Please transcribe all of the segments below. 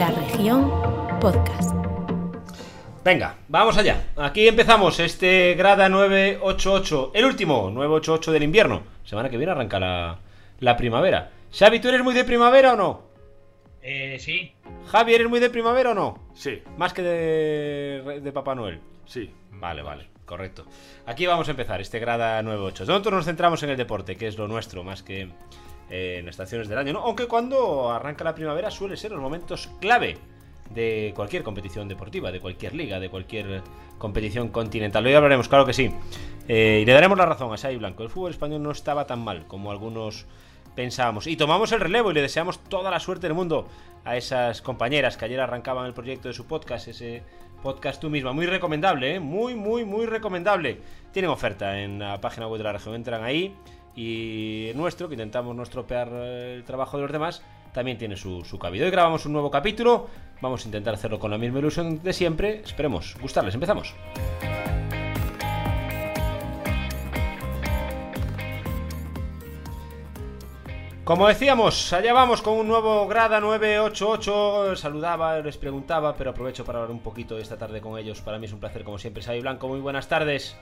La región podcast. Venga, vamos allá. Aquí empezamos este Grada 988, el último 988 del invierno. Semana que viene arranca la, la primavera. Xavi, ¿tú eres muy de primavera o no? Eh, sí. Javi, ¿eres muy de primavera o no? Sí, Más que de, de Papá Noel. sí. Vale, vale, correcto. Aquí vamos a empezar, este Grada 98. Nosotros nos centramos en el deporte, que es lo nuestro, más que en estaciones del año, ¿no? Aunque cuando arranca la primavera suele ser los momentos clave de cualquier competición deportiva, de cualquier liga, de cualquier competición continental. Hoy hablaremos, claro que sí. Eh, y le daremos la razón a Xavi Blanco. El fútbol español no estaba tan mal como algunos pensábamos. Y tomamos el relevo y le deseamos toda la suerte del mundo a esas compañeras que ayer arrancaban el proyecto de su podcast, ese podcast tú misma. Muy recomendable, ¿eh? Muy, muy, muy recomendable. Tienen oferta en la página web de la región. Entran ahí y nuestro, que intentamos no estropear eh, el trabajo de los demás, también tiene su, su cabida. Hoy grabamos un nuevo capítulo. Vamos a intentar hacerlo con la misma ilusión de siempre. Esperemos gustarles. Empezamos. Como decíamos, allá vamos con un nuevo Grada 988. Saludaba, les preguntaba, pero aprovecho para hablar un poquito esta tarde con ellos. Para mí es un placer, como siempre. Xavi Blanco, muy buenas tardes.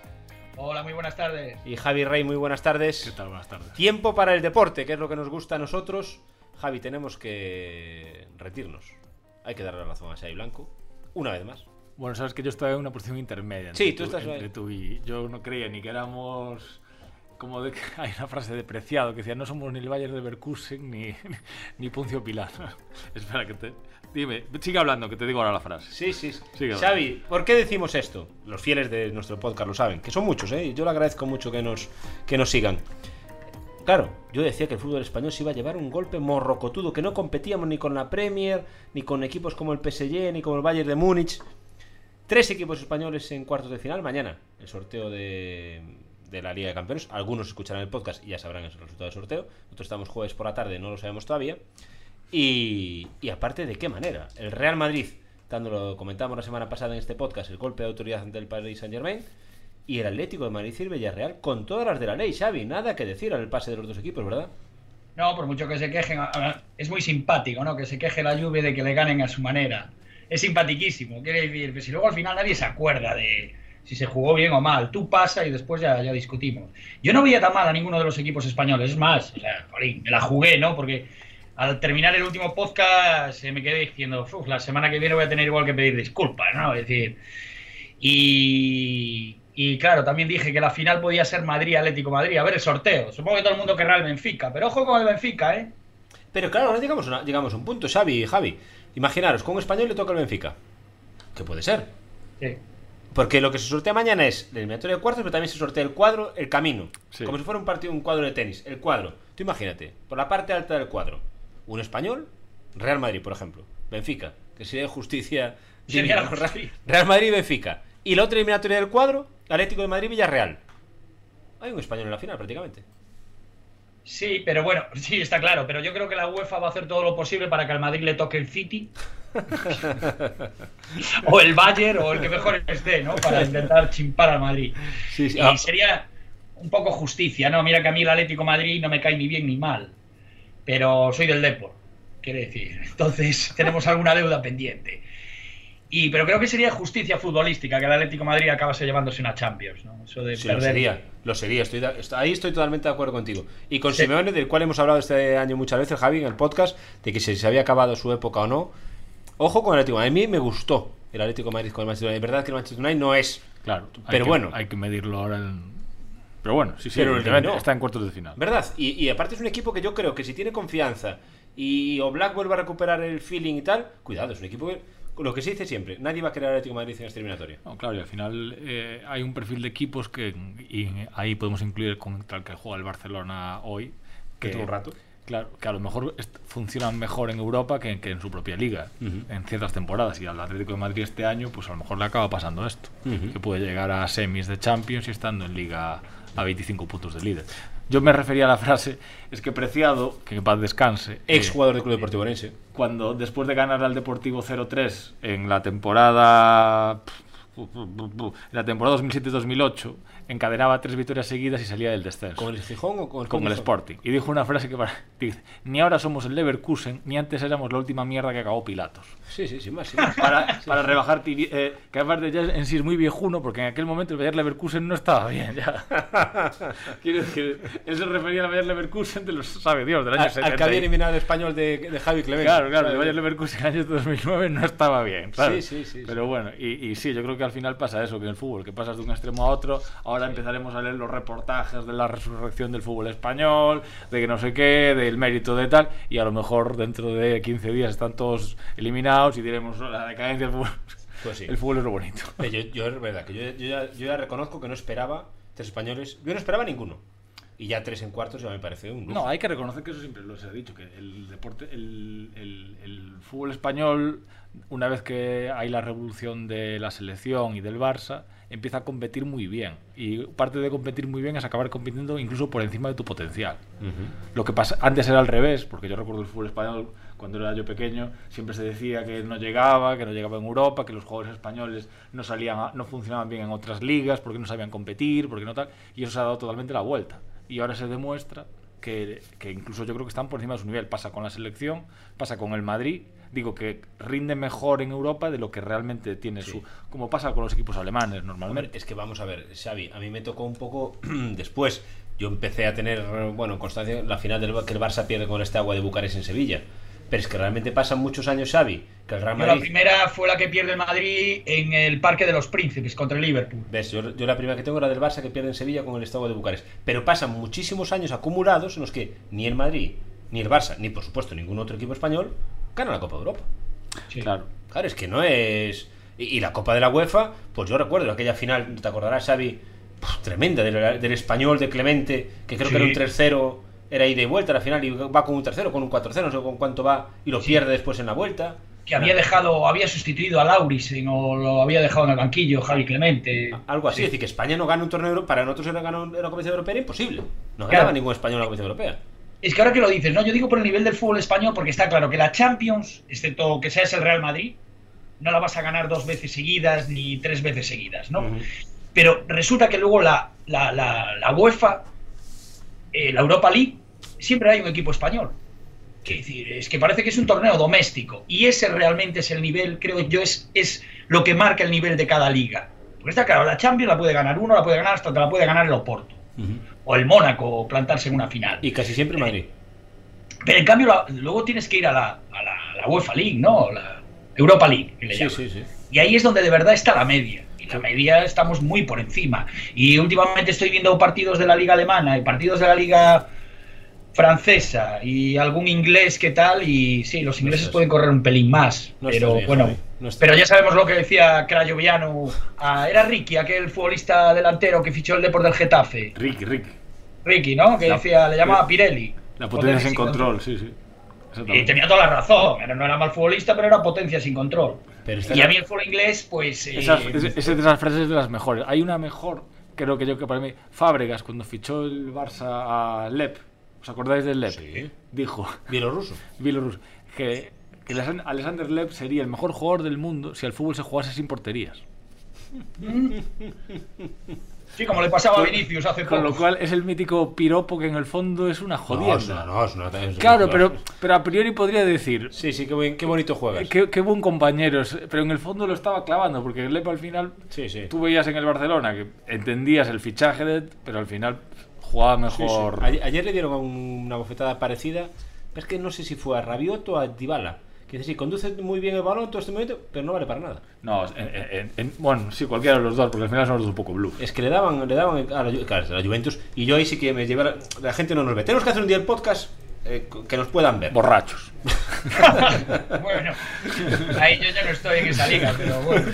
Hola, muy buenas tardes. Y Javi Rey, muy buenas tardes. ¿Qué tal? Buenas tardes. Tiempo para el deporte, que es lo que nos gusta a nosotros. Javi, tenemos que retirnos. Hay que darle la razón a Xavi Blanco. Una vez más. Bueno, sabes que yo estaba en una posición intermedia. Sí, entre tú estás entre ahí. tú y yo no creía ni que éramos como de que hay una frase de Preciado que decía no somos ni el Bayern de Leverkusen ni, ni Puncio Pilar. Espera que te dime, sigue hablando que te digo ahora la frase. Sí, sí. Sigue, Xavi, ¿por qué decimos esto? Los fieles de nuestro podcast lo saben, que son muchos, ¿eh? Yo le agradezco mucho que nos, que nos sigan. Claro, yo decía que el fútbol español se iba a llevar un golpe morrocotudo, que no competíamos ni con la Premier, ni con equipos como el PSG, ni como el Bayern de Múnich. Tres equipos españoles en cuartos de final mañana. El sorteo de, de la Liga de Campeones. Algunos escucharán el podcast y ya sabrán el resultado del sorteo. Nosotros estamos jueves por la tarde, no lo sabemos todavía. Y, y aparte, ¿de qué manera? El Real Madrid, tanto lo comentamos la semana pasada en este podcast, el golpe de autoridad ante el Paris Saint Germain. Y el Atlético de Madrid y el Villarreal con todas las de la ley, Xavi. Nada que decir al pase de los dos equipos, ¿verdad? No, por mucho que se quejen, es muy simpático, ¿no? Que se queje la lluvia de que le ganen a su manera. Es simpatiquísimo, quiere decir, que si luego al final nadie se acuerda de si se jugó bien o mal. Tú pasa y después ya, ya discutimos. Yo no veía tan mal a ninguno de los equipos españoles, es más, o sea, jolín, me la jugué, ¿no? Porque al terminar el último podcast eh, me quedé diciendo, "Uf, la semana que viene voy a tener igual que pedir disculpas, ¿no? Es decir, y, y claro, también dije que la final podía ser Madrid-Atlético-Madrid. A ver el sorteo. Supongo que todo el mundo querrá el Benfica, pero ojo con el Benfica, ¿eh? Pero claro, ahora llegamos, a una- llegamos a un punto, Xavi y Javi. Imaginaros, con un español le toca el Benfica. ¿Qué puede ser? Sí. Porque lo que se sortea mañana es la eliminatoria de cuartos, pero también se sortea el cuadro, el camino. Sí. Como si fuera un partido, un cuadro de tenis. El cuadro. Tú imagínate, por la parte alta del cuadro, un español, Real Madrid, por ejemplo. Benfica, que sería justicia. Sería justicia. Real Madrid y Benfica. Y la otra eliminatoria del cuadro, Atlético de Madrid Villarreal. Hay un español en la final, prácticamente. Sí, pero bueno, sí, está claro. Pero yo creo que la UEFA va a hacer todo lo posible para que al Madrid le toque el City. O el Bayern, o el que mejor esté, ¿no? Para intentar chimpar al Madrid. Sí, sí. Y Ah, sería un poco justicia, ¿no? Mira que a mí el Atlético de Madrid no me cae ni bien ni mal. Pero soy del Depor, quiere decir. Entonces tenemos alguna deuda pendiente. Y, pero creo que sería justicia futbolística que el Atlético de Madrid acabase llevándose una Champions, ¿no? Eso de Sí, lo sería, lo sería. Estoy ahí estoy totalmente de acuerdo contigo. Y con Sí. Simeone, del cual hemos hablado este año muchas veces, Javi, en el podcast, de que si se había acabado su época o no. Ojo con el Atlético. A mí me gustó el Atlético de Madrid con el Manchester United. Es verdad que el Manchester United no es. Claro, Pero que- bueno. hay que medirlo ahora en... Pero bueno, sí, sí, Pero no. está en cuartos de final. ¿Verdad? Y, y aparte es un equipo que yo creo que si tiene confianza y o Black vuelve a recuperar el feeling y tal, cuidado, es un equipo que. Lo que se dice siempre, nadie va a querer Atlético de Madrid en esta eliminatoria. No, claro, y al final eh, hay un perfil de equipos que y ahí podemos incluir contra el que juega el Barcelona hoy. Que tuvo un rato. Claro, que a lo mejor funcionan mejor en Europa que, que en su propia liga, en ciertas temporadas. Y al Atlético de Madrid este año, pues a lo mejor le acaba pasando esto. Que puede llegar a semis de Champions y estando en liga a 25 puntos de líder. Yo me refería a la frase, es que Preciado, que en paz descanse, Ex eh, jugador del Club Deportivo Orense. cuando después de ganar al Deportivo 0-3 en la temporada en la temporada 2007-2008 encadenaba tres victorias seguidas y salía del descenso. ¿Con el Gijón o con el, con el? Sporting. Y dijo una frase que para- dice, ni ahora somos el Leverkusen, ni antes éramos la última mierda que acabó Pilatos. Sí, sí, sin más. sin más. Para, para rebajar, tibi- eh, que aparte ya en sí es muy viejuno, porque en aquel momento el Bayer Leverkusen no estaba bien ya. Quiero decir, él se refería al Bayer Leverkusen de los, sabe Dios, del año Al, al 70. que había eliminado el español de, de Javi Clemente. Claro, claro, el Bayer Leverkusen en el año 2009 no estaba bien. ¿sabes? Sí, sí, sí, Pero bueno, y, y sí, yo creo que al final pasa eso, que en el fútbol, que pasas de un extremo a otro, ahora empezaremos a leer los reportajes de la resurrección del fútbol español, de que no sé qué, del mérito de tal, y a lo mejor dentro de 15 días están todos eliminados y diremos "Oh, la decadencia del fútbol. Pues sí. El fútbol es lo bonito. Eh, Yo, yo es verdad que yo, yo ya, yo ya reconozco que no esperaba tres españoles. Yo no esperaba ninguno. Y ya tres en cuartos ya me parece un lujo. No, hay que reconocer que eso siempre lo se ha dicho, que el deporte, el, el- el fútbol español, una vez que hay la revolución de la selección y del Barça, empieza a competir muy bien. Y parte de competir muy bien es acabar compitiendo incluso por encima de tu potencial. Lo que pasa, antes era al revés, porque yo recuerdo el fútbol español cuando era yo pequeño, siempre se decía que no llegaba, que no llegaba en Europa, que los jugadores españoles no salían, a- no funcionaban bien en otras ligas, porque no sabían competir, porque no tal, y eso se ha dado totalmente la vuelta. Y ahora se demuestra que, que incluso yo creo que están por encima de su nivel. Pasa con la selección, pasa con el Madrid, digo que rinde mejor en Europa de lo que realmente tiene Sí. su, como pasa con los equipos alemanes Hombre, normalmente. es que vamos a ver, Xavi, a mí me tocó un poco después. Yo empecé a tener, bueno, constancia la final del que el Barça pierde con este agua de Bucarest en Sevilla. Pero es que realmente pasan muchos años, Xavi, que el Real Yo la primera fue la que pierde el Madrid en el Parque de los Príncipes contra el Liverpool. ¿Ves? Yo, yo la primera que tengo era del Barça que pierde en Sevilla con el Estado de Bucarest. Pero pasan muchísimos años acumulados en los que ni el Madrid, ni el Barça, ni por supuesto ningún otro equipo español gana la Copa de Europa. Sí. Claro. Claro, es que no es. Y, y la Copa de la UEFA, pues yo recuerdo aquella final, te acordarás, Xavi, tremenda, del, del español de Clemente, que creo Sí. que era un 3-0, era ida y vuelta a la final, y va con un 3-0, con un 4-0, no sé con cuánto va, y lo Sí. pierde después en la vuelta. Que había dejado, había sustituido a Laurisen o lo había dejado en el banquillo Javi Clemente. Algo así, Sí. es decir, que España no gana un torneo europeo, para nosotros era ganar una competición europea, era imposible. No Claro. ganaba ningún español en la competición europea. Es que ahora que lo dices, ¿no? Yo digo por el nivel del fútbol español, porque está claro que la Champions, excepto que seas el Real Madrid, no la vas a ganar dos veces seguidas ni tres veces seguidas, ¿no? Pero resulta que luego la, la, la, la UEFA, eh, la Europa League, siempre hay un equipo español. Decir, es que parece que es un torneo doméstico. Y ese realmente es el nivel, creo yo, es, es lo que marca el nivel de cada liga. Porque está claro, la Champions la puede ganar uno, la puede ganar hasta te la puede ganar el Oporto. O el Mónaco, o plantarse en una final. Y casi siempre Madrid. Pero en cambio, la- luego tienes que ir a la, a la- la UEFA League, ¿no? La Europa League, que le Sí, sí, sí. Y ahí es donde de verdad está la media. La media estamos muy por encima. Y últimamente estoy viendo partidos de la liga alemana y partidos de la liga francesa y algún inglés que tal. Y sí, los ingleses estás- pueden correr un pelín más. no pero bien, bueno, no pero ya sabemos lo que decía Crayoviano. Ah, era Ricky, aquel futbolista delantero que fichó el Depor del Getafe. Ricky, Ricky. Ricky, ¿no? Que La- decía, le llamaba Pirelli. La potencia sin control, sí, sí. Y tenía toda la razón, era- no era mal futbolista, pero era potencia sin control. Pero Y a mí el fútbol inglés, pues... eh, Esas, es, es de esas frases de las mejores. Hay una mejor, creo que yo que para mí, Fábregas, cuando fichó el Barça a Lep, ¿os acordáis del Lep? Sí. Dijo, Bielorruso. Bielorrus, que, que Alexan- Alexander Lep sería el mejor jugador del mundo si al fútbol se jugase sin porterías. Sí, como le pasaba a Vinicius hace poco. Con lo cual es el mítico piropo que en el fondo es una No, jodienda. no, es una- claro, pero, pero a priori podría decir, Sí, sí, qué, buen- qué bonito juegas. Qué, qué buen compañero, pero en el fondo lo estaba clavando, porque el Lepa al final, Sí, sí. tú veías en el Barcelona que entendías el fichaje, de, pero al final jugaba Sí, sí. mejor. Ayer, ayer le dieron una bofetada parecida. Es que no sé si fue a Rabiot o a Dybala. Que dice, sí, conduce muy bien el balón todo este momento, pero no vale para nada. No, en- en- en- bueno, sí, cualquiera de los dos, porque al final son los dos un poco bluff. Es que le daban, le daban a la, Ju- claro, a la Juventus. Y yo ahí sí que me llevé. a La, la gente no nos ve. Tenemos que hacer un día el podcast eh, que nos puedan ver. Borrachos. Bueno, ahí yo ya no estoy en esa liga, pero bueno.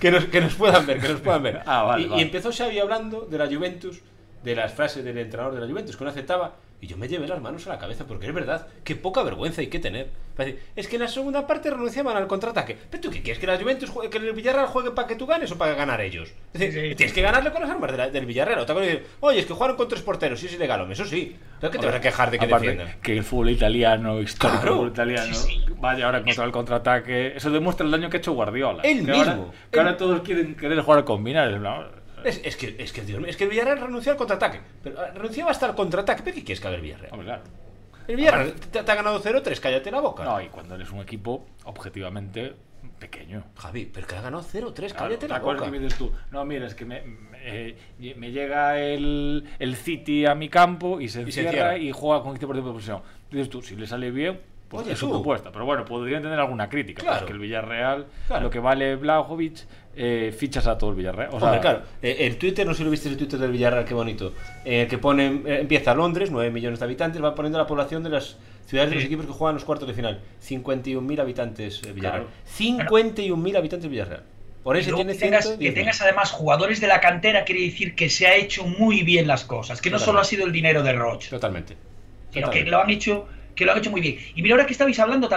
que, nos, que nos puedan ver, que nos puedan ver. Ah, vale, y, y vale. empezó Xavi hablando de la Juventus, de las frases del entrenador de la Juventus, que no aceptaba. Y yo me llevé las manos a la cabeza porque es verdad, qué poca vergüenza hay que tener. Es que en la segunda parte renunciaban al contraataque. ¿Pero tú qué quieres? ¿Que la Juventus juegue- que el Villarreal juegue para que tú ganes o para ganar ellos? Es decir, Sí, tienes que ganarle con las armas de la- del Villarreal. Otra cosa decir, oye, es que jugaron con tres porteros, sí es ilegal, hombre, eso sí. Pero que te vas a quejar de que defiendan. que el fútbol italiano, histórico Claro. fútbol italiano, Sí, sí. vaya ahora contra el contraataque. Eso demuestra el daño que ha hecho Guardiola. Él que Ahora, mismo. que ahora Él- todos quieren querer jugar a combinar. la- Es, es que, es que, Dios mío, es que el Villarreal renunció al contraataque. Pero ah, renunciaba hasta al contraataque. ¿Pero qué quieres que haga el Villarreal? Hombre, claro. El Villarreal te, te ha ganado 0-3, cállate la boca. No, y cuando eres un equipo objetivamente pequeño. Javi, pero que ha ganado 0-3, Claro, cállate la boca. que me dices tú, no, mira, es que me, me, eh, me llega el, el City a mi campo y se Y se encierra y juega con 15% de posesión. Dices tú, si le sale bien, pues Oye, es su tú. propuesta. Pero bueno, podrían tener alguna crítica. Claro. Pues que el Villarreal, Claro. lo que vale Blajovic, eh, fichas a todo el Villarreal. O sea, Hombre, claro, eh, el Twitter, no sé si lo viste el Twitter del Villarreal, qué bonito. El que pone, eh, empieza Londres, 9 millones de habitantes, va poniendo la población de las ciudades de los equipos que juegan los cuartos de final. 51.000 habitantes eh, Villarreal. Claro. 51.000 habitantes Villarreal. Por Y eso tiene que tengas, 110.000. que tengas además jugadores de la cantera quiere decir que se ha hecho muy bien las cosas, que no Totalmente. solo ha sido el dinero de Roche, Totalmente. sino que Totalmente. lo han hecho que lo han hecho muy bien. Y mira ahora que estabais hablando,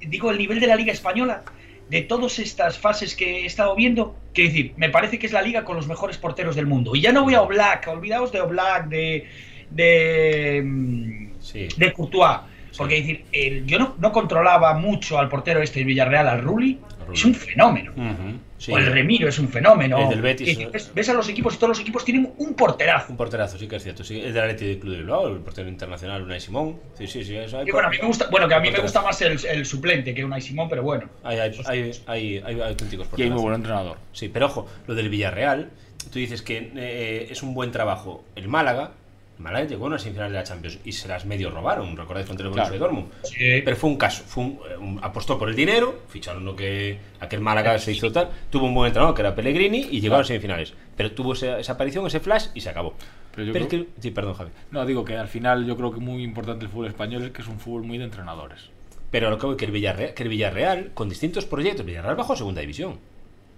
digo el nivel de la liga española, de todas estas fases que he estado viendo, quiero decir, me parece que es la liga con los mejores porteros del mundo. Y ya no voy a Oblak, olvidaos de Oblak, de de Sí. de Courtois. Porque decir, el- yo no, no controlaba mucho al portero este del Villarreal, al Rulli. Rulli. Es un fenómeno. Ujú, sí. O el Remiro es un fenómeno. El del Betis, ves, ves a los equipos y todos los equipos tienen un porterazo. Un porterazo, sí que es cierto. Sí, el del Atleti de Club de Bilbao, el portero internacional, Unai Simón. Sí, sí, sí. Eso hay Y bueno, a mí me gusta, bueno, que a mí me gusta más el, el suplente que Unai Simón, pero bueno. Hay, hay, hay, hay, hay auténticos y hay muy porterazos. buen entrenador. Sí, pero ojo, lo del Villarreal, tú dices que eh, es un buen trabajo. El Málaga, Málaga llegó a unas semifinales de la Champions y se las medio robaron, recordáis contra el Borussia Claro. Dortmund. Sí. Pero fue un caso, fue un, eh, un- apostó por el dinero, ficharon lo que aquel Málaga se hizo tal, tuvo un buen entrenador que era Pellegrini y llegó a las semifinales. Pero tuvo esa, esa aparición, ese flash y se acabó. Pero yo Pero es creo- que, sí, perdón, Javi. No, digo que al final yo creo que muy importante el fútbol español es que es un fútbol muy de entrenadores. Pero lo que voy que el Villarreal, que el Villarreal con distintos proyectos, Villarreal bajó a segunda división.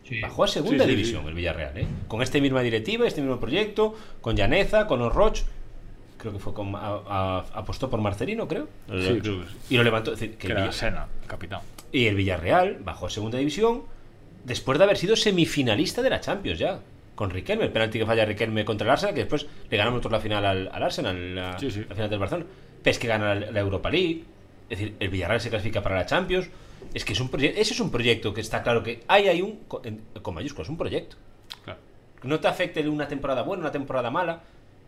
Sí. Bajó a segunda Sí, sí, división sí. el Villarreal, ¿eh? Con esta misma directiva, este mismo proyecto, con Llaneza, con Oroch. Creo que fue con. a- a- apostó por Marcelino, creo. Sí, creo que sí. Y lo levantó. es decir, que Que el era Villa- Sena, el capitán. y el Villarreal bajó a segunda división después de haber sido semifinalista de la Champions ya. Con Riquelme, el penalti que falla Riquelme contra el Arsenal, que después le ganamos nosotros la final al, al Arsenal, la, Sí, sí. la final del Barcelona. Pes que gana la, la Europa League. Es decir, el Villarreal se clasifica para la Champions. Es que es un proyecto. Ese es un proyecto que está claro que hay, hay un. Con, mayúsculas, un proyecto. Claro. No te afecte una temporada buena, una temporada mala.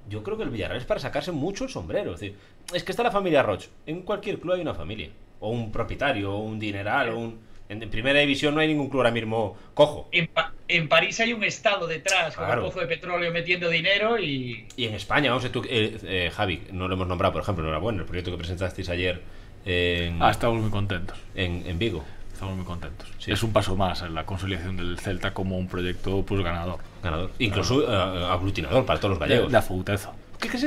Yo creo que el Villarreal es para sacarse mucho el sombrero. Es decir, es que está la familia Roche. En cualquier club hay una familia. O un propietario, o un dineral, o un. En, en primera división no hay ningún club ahora mismo cojo. En, Pa- en París hay un estado detrás con un pozo de petróleo metiendo dinero y. Y en España, vamos a tú, eh, eh, Javi, no lo hemos nombrado, por ejemplo, enhorabuena, el proyecto que presentasteis ayer en, Ah, estamos muy contentos. en, en Vigo. Estamos muy contentos. Sí. Es un paso más en la consolidación del Celta como un proyecto pues ganador. Ganador. Incluso eh, aglutinador para todos los gallegos. de afouteza. ¿Qué que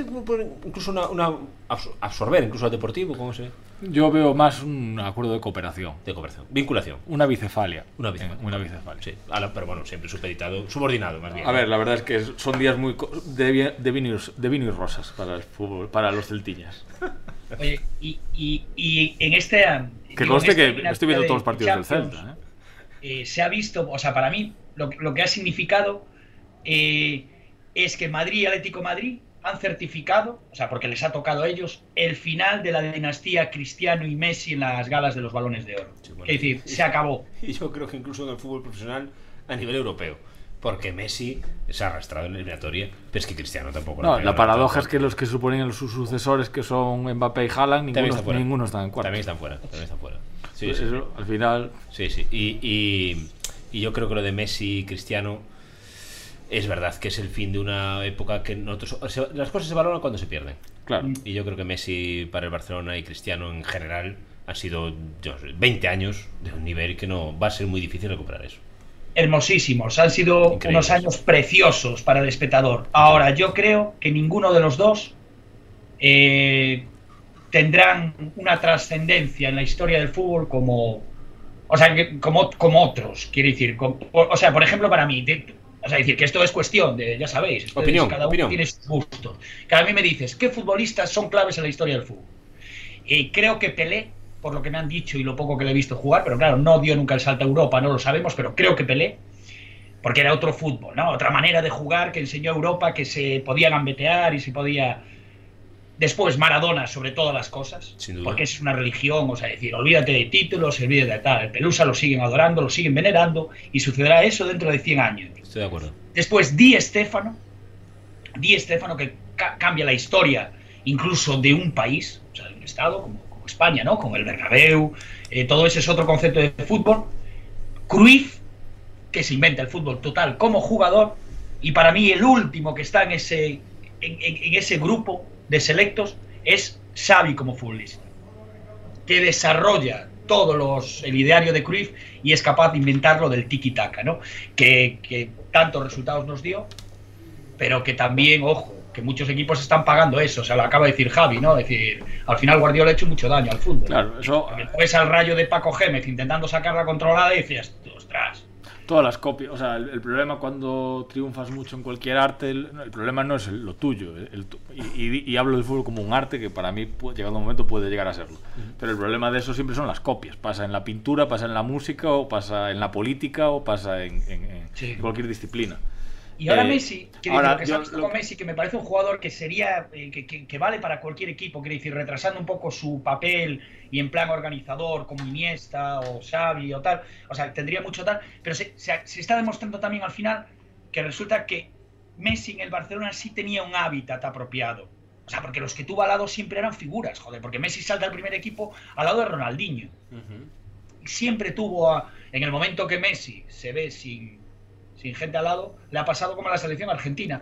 incluso una, una absor- absorber incluso al deportivo? ¿Cómo se? Yo veo más un acuerdo de cooperación. De cooperación. Vinculación. Una bicefalia. Una bicefalia. Eh, Una bicefalia. Sí, pero bueno, siempre supeditado, subordinado más bien. A ver, la verdad es que son días muy co- de, de, vino, y- de vino y rosas para el fútbol, para los celtiñas. Oye, y, y, y en este. Que conste que estoy viendo todos los partidos del Celta. ¿eh? eh, se ha visto, o sea, para mí, lo, lo que ha significado eh, es que Madrid y Atlético Madrid han certificado, o sea, porque les ha tocado a ellos, el final de la dinastía Cristiano y Messi en las galas de los balones de oro. Sí, bueno. Es decir, se acabó. Y yo creo que incluso en el fútbol profesional a nivel europeo. Porque Messi se ha arrastrado en la eliminatoria, pero es que Cristiano tampoco. lo No, ha pegado la paradoja es que los que suponían sus sucesores, que son Mbappé y Haaland, También ninguno, está ninguno está en cuarto. También están fuera. También están fuera. Sí, Pues sí, eso, al final, Sí, sí. Y, y- y yo creo que lo de Messi y Cristiano es verdad que es el fin de una época que nosotros. o sea, las cosas se valoran cuando se pierden. claro. Y yo creo que Messi para el Barcelona y Cristiano en general han sido yo no sé, 20 años de un nivel que no va a ser muy difícil recuperar eso. Hermosísimos, han sido Increíbles. unos años preciosos para el espectador. Ahora, yo creo que ninguno de los dos eh, tendrán una trascendencia en la historia del fútbol como, o sea, como, como otros, quiero decir. o, o sea, por ejemplo, para mí, de- O sea, decir que esto es cuestión de, ya sabéis, ustedes, Opinión, cada uno opinión. tiene sus gustos. Cada mí me dices, ¿qué futbolistas son claves en la historia del fútbol? Y creo que Pelé, por lo que me han dicho y lo poco que le he visto jugar, pero claro, no dio nunca el salto a Europa, no lo sabemos, pero creo que Pelé, porque era otro fútbol, ¿no? Otra manera de jugar que enseñó a Europa que se podía gambetear y se podía... Después Maradona sobre todas las cosas, porque es una religión, o sea, decir, olvídate de títulos, olvídate de tal. El Pelusa lo siguen adorando, lo siguen venerando y sucederá eso dentro de 100 años. Estoy de acuerdo. Después Di Stefano, Di Stefano que ca- cambia la historia incluso de un país, o sea, de un estado como, como España, ¿no? Con el Bernabéu, eh, todo ese es otro concepto de fútbol. Cruyff, que se inventa el fútbol total como jugador, y para mí el último que está en ese, en, en- en ese grupo de selectos es Xavi como futbolista, que desarrolla todos los el ideario de Cruyff y es capaz de inventarlo del tiki-taka, ¿no? Que, que tantos resultados nos dio, pero que también, ojo, que muchos equipos están pagando eso, o sea, lo acaba de decir Javi, ¿no? Es decir, al final Guardiola ha hecho mucho daño al fútbol. Claro, eso. Porque tú ves al rayo de Paco Gémez intentando sacarla controlada y decías, ostras, Todas las copias, o sea, el, el problema cuando triunfas mucho en cualquier arte, el, el problema no es el- lo tuyo. el- y, y- hablo del fútbol como un arte que para mí, llegado un momento, puede llegar a serlo. Pero el problema de eso siempre son las copias. Pasa en la pintura, pasa en la música, o pasa en la política, o pasa en, en- en- Sí. en cualquier disciplina. Y ahora Eh, Messi, que ahora, lo que yo sabes tú lo con que- Messi, que me parece un jugador que sería, eh, que, que- que vale para cualquier equipo, quiere decir, retrasando un poco su papel y en plan organizador, como Iniesta o Xavi o tal, o sea, tendría mucho tal, pero se, se- se está demostrando también al final que resulta que Messi en el Barcelona sí tenía un hábitat apropiado. O sea, porque los que tuvo al lado siempre eran figuras, joder, porque Messi salta al primer equipo al lado de Ronaldinho siempre tuvo, a- en el momento que Messi se ve sin, sin gente al lado, le ha pasado como a la selección argentina.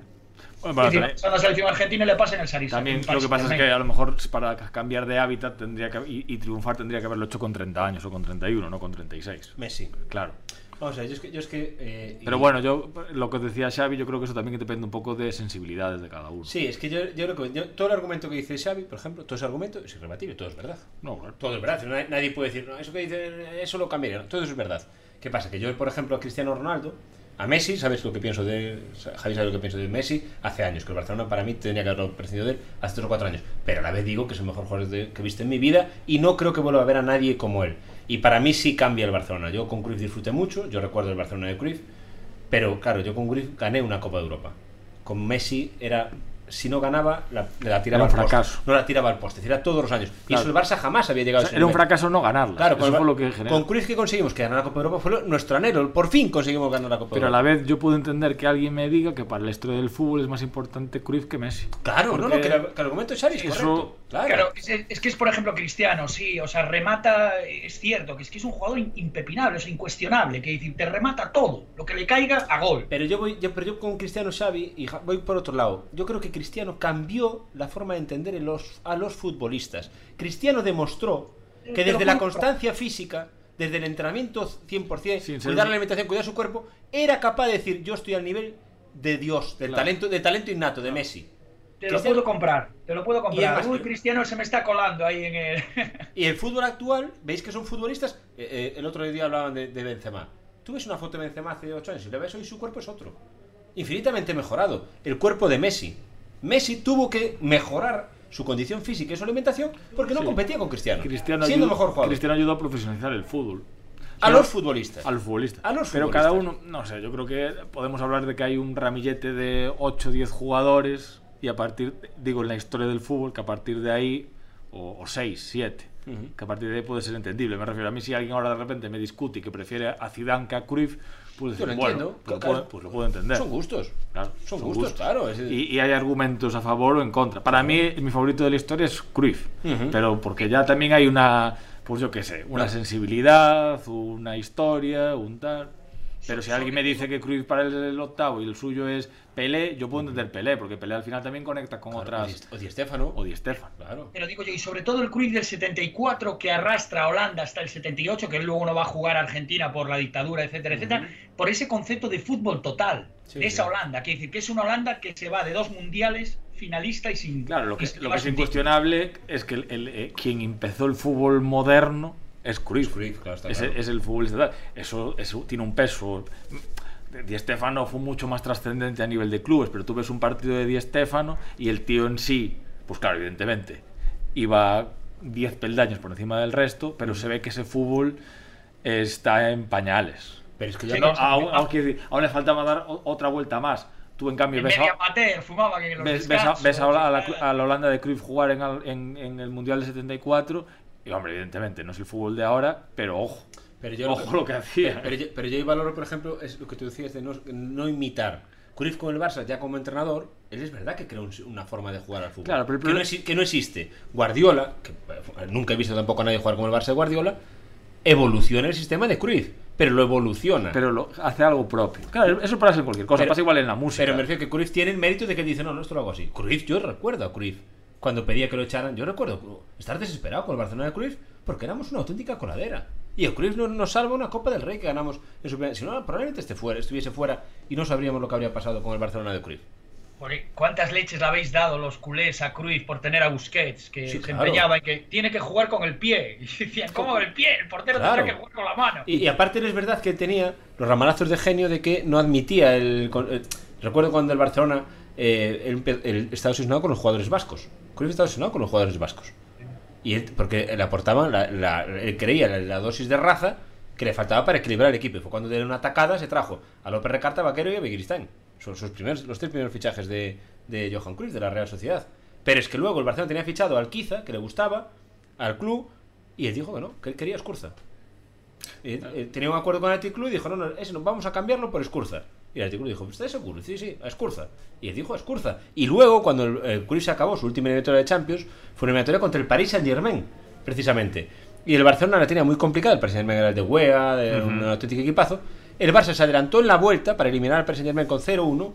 Bueno, para Es decir, a la selección argentina y le pasa en el Sarisa. También lo que pasa es que a lo mejor para cambiar de hábitat tendría que, y, y triunfar tendría que haberlo hecho con 30 años o con 31, no con 36. Messi. Claro. Vamos a ver, yo es que. Yo es que eh, y- Pero bueno, yo lo que decía Xavi, yo creo que eso también depende un poco de sensibilidades de cada uno. Sí, es que yo, yo creo que yo- todo el argumento que dice Xavi, por ejemplo, todo ese argumento es irrebatible, todo es verdad. No, claro. Todo es verdad. Nadie, nadie puede decir, no, eso que dice, eso lo cambiaría. No, todo eso es verdad. ¿Qué pasa? Que yo, por ejemplo, a Cristiano Ronaldo, a Messi, ¿sabes lo que pienso de. Javi sabe lo que pienso de Messi hace años, que el Barcelona para mí tenía que haberlo prescindido de él hace 3 o 4 años. Pero a la vez digo que es el mejor jugador que he visto en mi vida y no creo que vuelva a ver a nadie como él. Y para mí sí cambia el Barcelona. Yo con Cruyff disfruté mucho, yo recuerdo el Barcelona de Cruyff, pero claro, yo con Cruyff gané una Copa de Europa. Con Messi era. Si no ganaba, la, la tiraba Era un al poste. fracaso. No la tiraba al poste, era todos los años. Y Claro. eso el Barça jamás había llegado O a ese era un fracaso no ganarla. Claro, eso con, fue lo que generó. con Cruyff que conseguimos que ganara la Copa de Europa fue nuestro anhelo. Por fin conseguimos ganar la Copa Pero a de la Europa. vez yo puedo entender que alguien me diga que para la historia del fútbol es más importante Cruyff que Messi. Claro, no, no, que, la- que el argumento de Xavi es eso- correcto. Claro. Claro, es, es que es, por ejemplo, Cristiano, sí, o sea, remata, es cierto, que es que es un jugador in- impepinable, es incuestionable, que decir, te remata todo, lo que le caiga a gol. Pero yo voy, yo, pero yo con Cristiano Xavi y voy por otro lado. Yo creo que Cristiano cambió la forma de entender los, a los futbolistas. Cristiano demostró que desde la constancia física, desde el entrenamiento 100%, Sin ser- cuidar la alimentación, cuidar su cuerpo, era capaz de decir yo estoy al nivel de Dios, del Claro. talento, de talento innato de Messi. Te lo Cristiano- puedo comprar, te lo puedo comprar. además- Uy, Cristiano se me está colando ahí en el... Y el fútbol actual, veis que son futbolistas. eh, eh, el otro día hablaban de, de Benzema. Tú ves una foto de Benzema hace 8 años y le ves hoy su cuerpo es otro. Infinitamente mejorado. El cuerpo de Messi. Messi tuvo que mejorar su condición física y su alimentación porque no Sí. competía con Cristiano. Cristiano siendo ayudó, mejor jugador. Cristiano ayudó a profesionalizar el fútbol. A los futbolistas. A los futbolistas. A los Pero futbolistas. cada uno, no sé, yo creo que podemos hablar de que hay un ramillete de 8 o 10 jugadores y a partir, digo, en la historia del fútbol, que a partir de ahí, o, o 6, 7, Ujú. que a partir de ahí puede ser entendible. Me refiero a mí, si alguien ahora de repente me discute y que prefiere a Zidane que a Cruyff, pues, Yo lo bueno, entiendo. pues, Claro. puedo, pues lo puedo entender. Son gustos. Claro, Son gustos, claro, es- Y, y hay argumentos a favor o en contra. Para mí, mi favorito de la historia es Cruyff. Pero porque ya también hay una, pues yo qué sé, una sensibilidad, una historia, un tal. Pero si alguien me dice que Cruyff para el, el octavo y el suyo es Pelé, yo puedo entender Pelé, porque Pelé al final también conecta con Claro, otras. O Di Stéfano. O Di Stéfano. Claro. Pero digo yo, y sobre todo el Cruyff del 74 que arrastra a Holanda hasta el 78, que luego no va a jugar a Argentina por la dictadura, etcétera, etcétera, por ese concepto de fútbol total, Sí, de esa sí. Holanda, quiere decir que es una Holanda que se va de dos mundiales finalista y sin... Claro, lo que, es- lo que es incuestionable es que el- el, eh, quien empezó el fútbol moderno es Cruyff. Cruyff, claro, está es, claro. es el futbolista tal. Eso, eso tiene un peso. Di Stefano fue mucho más trascendente a nivel de clubes, pero tú ves un partido de Di Stefano y el tío en sí, pues claro, evidentemente, iba 10 peldaños por encima del resto, pero se ve que ese fútbol está en pañales. Pero es que ya Sí, no- aún, le faltaba dar otra vuelta más. Tú, en cambio, En ves a, pater en los ves, ves a, la, a la Holanda de Cruyff jugar en, al- en- en el Mundial de 74 y, hombre, evidentemente, no es el fútbol de ahora, pero ojo. Pero yo Ojo lo que hacía. Pero, yo, pero yo valoro, por ejemplo, es lo que tú decías de no, no imitar. Cruyff con el Barça, ya como entrenador, él es verdad que creó un- una forma de jugar al fútbol. Claro, pero que, no exi- que no existe. Guardiola, que eh, nunca he visto tampoco a nadie jugar como el Barça de Guardiola, evoluciona el sistema de Cruyff, pero lo evoluciona. Pero lo, hace algo propio. Claro, eso pasa en cualquier cosa, Pero- pasa igual en la música. Pero me refiero que Cruyff tiene el mérito de que dice, no, no, esto lo hago así. Cruyff, yo recuerdo a Cruyff. Cuando pedía que lo echaran, yo recuerdo estar desesperado con el Barcelona de Cruyff porque éramos una auténtica coladera. Y el Cruyff nos, nos salva una Copa del Rey que ganamos en su Si no, probablemente esté fuera, estuviese fuera y no sabríamos lo que habría pasado con el Barcelona de Cruyff. Porque, ¿Cuántas leches le habéis dado los culés a Cruyff por tener a Busquets? Que Sí, se claro. empeñaba en que tiene que jugar con el pie. Y decían, ¿cómo el pie? El portero Claro. tendrá que jugar con la mano. Y, y aparte es verdad que tenía los ramalazos de genio de que no admitía el... eh, recuerdo cuando el Barcelona eh, empe- él estaba obsesionado con los jugadores vascos. Cruyff estaba obsesionado con los jugadores vascos. Y él- porque le aportaban, la, la- él creía la, la dosis de raza que le faltaba para equilibrar el equipo. Y fue cuando de una atacada se trajo a López Recarta, Vaquero y a Begiristain. Son sus primeros, los tres primeros fichajes de, de Johan Cruyff, de la Real Sociedad. Pero es que luego el Barcelona tenía fichado al Kiza, que le gustaba, al club, y él dijo que no, que él quería Escurza. Y, eh, tenía un acuerdo con el Club y dijo, no, no, ese no, vamos a cambiarlo por Escurza. Y el Athletic Club dijo, ¿estás seguro? Sí, sí, a Escurza. Y él dijo, a Escurza. Y luego, cuando el, el se acabó su última eliminatoria de Champions, fue una eliminatoria contra el Paris Saint-Germain, precisamente. Y el Barcelona la tenía muy complicada, el Paris Saint-Germain era el de Wea, de un auténtico equipazo. El Barça se adelantó en la vuelta para eliminar al Paris Saint-Germain con 0-1.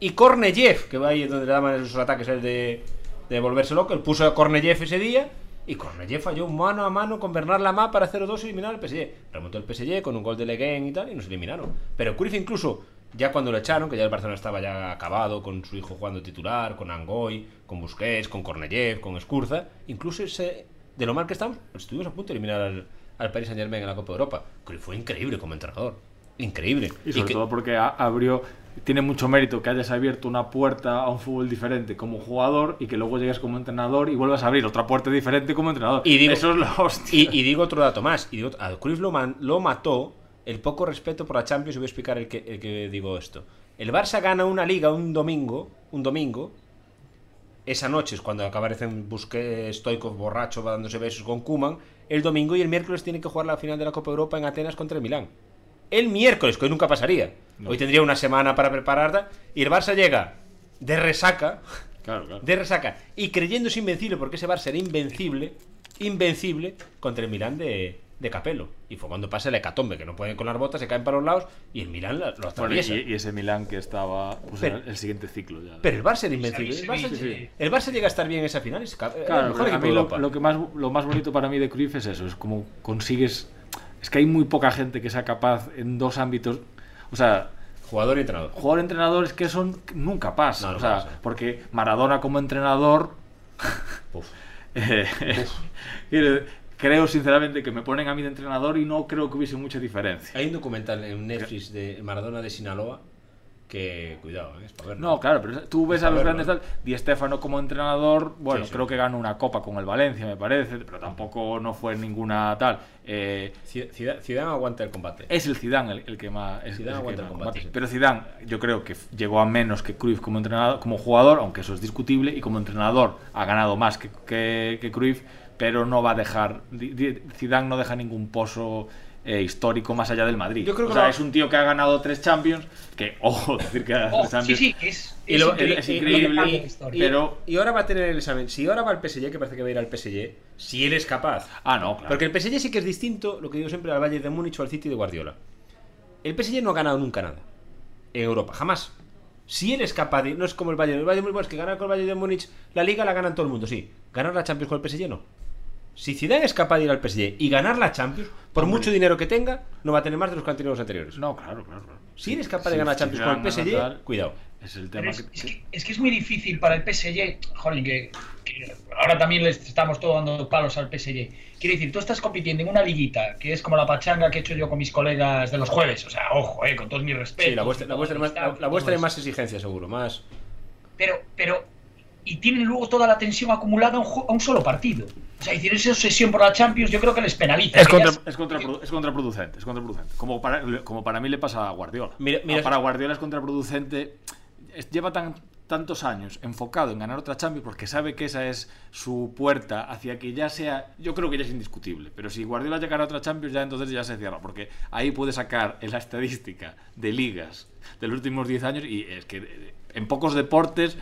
Y Korneyev, que va ahí donde le daban esos ataques el de, de volverse loco, él puso a Korneyev ese día y Korneyev falló mano a mano con Bernard Lama para 0-2 y eliminar al PSG. Remontó el PSG con un gol de Leguén y tal y nos eliminaron. Pero Cruyff incluso, ya cuando lo echaron, que ya el Barcelona estaba ya acabado, con su hijo jugando titular, con Angoy, con Busquets, con Korneyev, con Escurza, incluso ese, de lo mal que estamos, estuvimos a punto de eliminar al, al Paris Saint Germain en la Copa de Europa. Cruyff fue increíble como entrenador. Increíble. Y sobre que- todo porque abrió, tiene mucho mérito que hayas abierto una puerta a un fútbol diferente como jugador y que luego llegues como entrenador y vuelvas a abrir otra puerta diferente como entrenador. Y digo- Eso es la hostia. Y, y digo otro dato más. Y digo, a Cruyff lo, man- lo mató el poco respeto por la Champions. Y voy a explicar el que, el que digo esto. El Barça gana una liga un domingo. Un domingo. Esa noche es cuando aparecen Busquets, Stoikov borracho, va dándose besos con Kuman. El domingo y el miércoles tienen que jugar la final de la Copa Europa en Atenas contra el Milán. El miércoles, que hoy nunca pasaría. Hoy tendría una semana para prepararla. Y el Barça llega de resaca. Claro, claro. de resaca y creyéndose invencible porque ese Barça era invencible, invencible contra el Milán de, de Capello. Y fue cuando pasa el hecatombe, que no pueden con las botas, se caen para los lados y el Milán la- lo Bueno, y, atraviesa. y ese Milán que estaba pues, Pero- era el siguiente ciclo ya. Pero el Barça era invencible. El Barça, Sí, sí. el Barça llega a estar bien en esa final. Es Claro, mejor a mí lo, que más, lo más bonito para mí de Cruyff es eso, es como consigues... Es que hay muy poca gente que sea capaz en dos ámbitos... O sea, Jugador y entrenador. jugador-entrenador es que son nunca pasa. No, no o sea, pasa. porque Maradona como entrenador... Uf. eh, creo sinceramente que me ponen a mí de entrenador y no creo que hubiese mucha diferencia. Hay un documental en Netflix de Maradona de Sinaloa que, cuidado, ¿eh? es para verlo. No, claro, pero tú ves a los verlo, grandes tal. Di Stefano como entrenador, bueno, Sí, sí. creo que ganó una copa con el Valencia, me parece, pero tampoco no fue ninguna tal. Eh, Zidane, Zidane aguanta el combate. es el Zidane el, el que más. es- Zidane el aguanta el combate, sí. Pero Zidane, yo creo que llegó a menos que Cruyff como entrenador, como jugador, aunque eso es discutible, y como entrenador ha ganado más que, que, que Cruyff, pero no va a dejar. Zidane no deja ningún pozo. eh, histórico más allá del Madrid. Yo creo que o sea, no- es un tío que ha ganado tres Champions, que, ojo, decir que ha ganado Oh, tres Champions. sí, sí, es, Y es lo- increíble. es y- pero- y ahora va a tener el examen. Si ahora va al PSG, que parece que va a ir al PSG, si él es capaz. Ah, no, claro. Porque el PSG sí que es distinto, lo que digo siempre, al Bayern de Múnich o al City de Guardiola. El PSG no ha ganado nunca nada en Europa, jamás. Si él es capaz de. No es como el Bayern. El Bayern de Múnich, es que ganar con el Bayern de Múnich la liga la ganan todo el mundo, sí. Ganar la Champions con el PSG no. Si Zidane es capaz de ir al PSG y ganar la Champions, por Hombre. mucho dinero que tenga, no va a tener más de los que han tenido los anteriores. No, claro, claro. claro. Si eres capaz Sí, de ganar sí, Champions con el PSG, tal. cuidado. Es el tema es, que... es que, es que es muy difícil para el PSG. Joder, que, que ahora también les estamos todos dando palos al PSG. Quiero decir, tú estás compitiendo en una liguita que es como la pachanga que he hecho yo con mis colegas de los jueves. O sea, ojo, eh, con todos mis respetos. Sí, la vuestra, la vuestra, más, la, la vuestra es más exigencia, seguro. Más. Pero, pero, y tienen luego toda la tensión acumulada a un, ju- a un solo partido. O sea, decir, esa obsesión por la Champions yo creo que les penaliza. Es, contra- es, contraprodu- es contraproducente, es contraproducente. Como para, como para mí le pasa a Guardiola. Mira- mira- Ah, para Guardiola es contraproducente. Es- lleva tan, tantos años enfocado en ganar otra Champions porque sabe que esa es su puerta hacia que ya sea. Yo creo que ya es indiscutible. Pero si Guardiola llega a otra Champions, ya entonces ya se cierra. Porque ahí puede sacar en la estadística de ligas de los últimos 10 años. Y es que eh, en pocos deportes,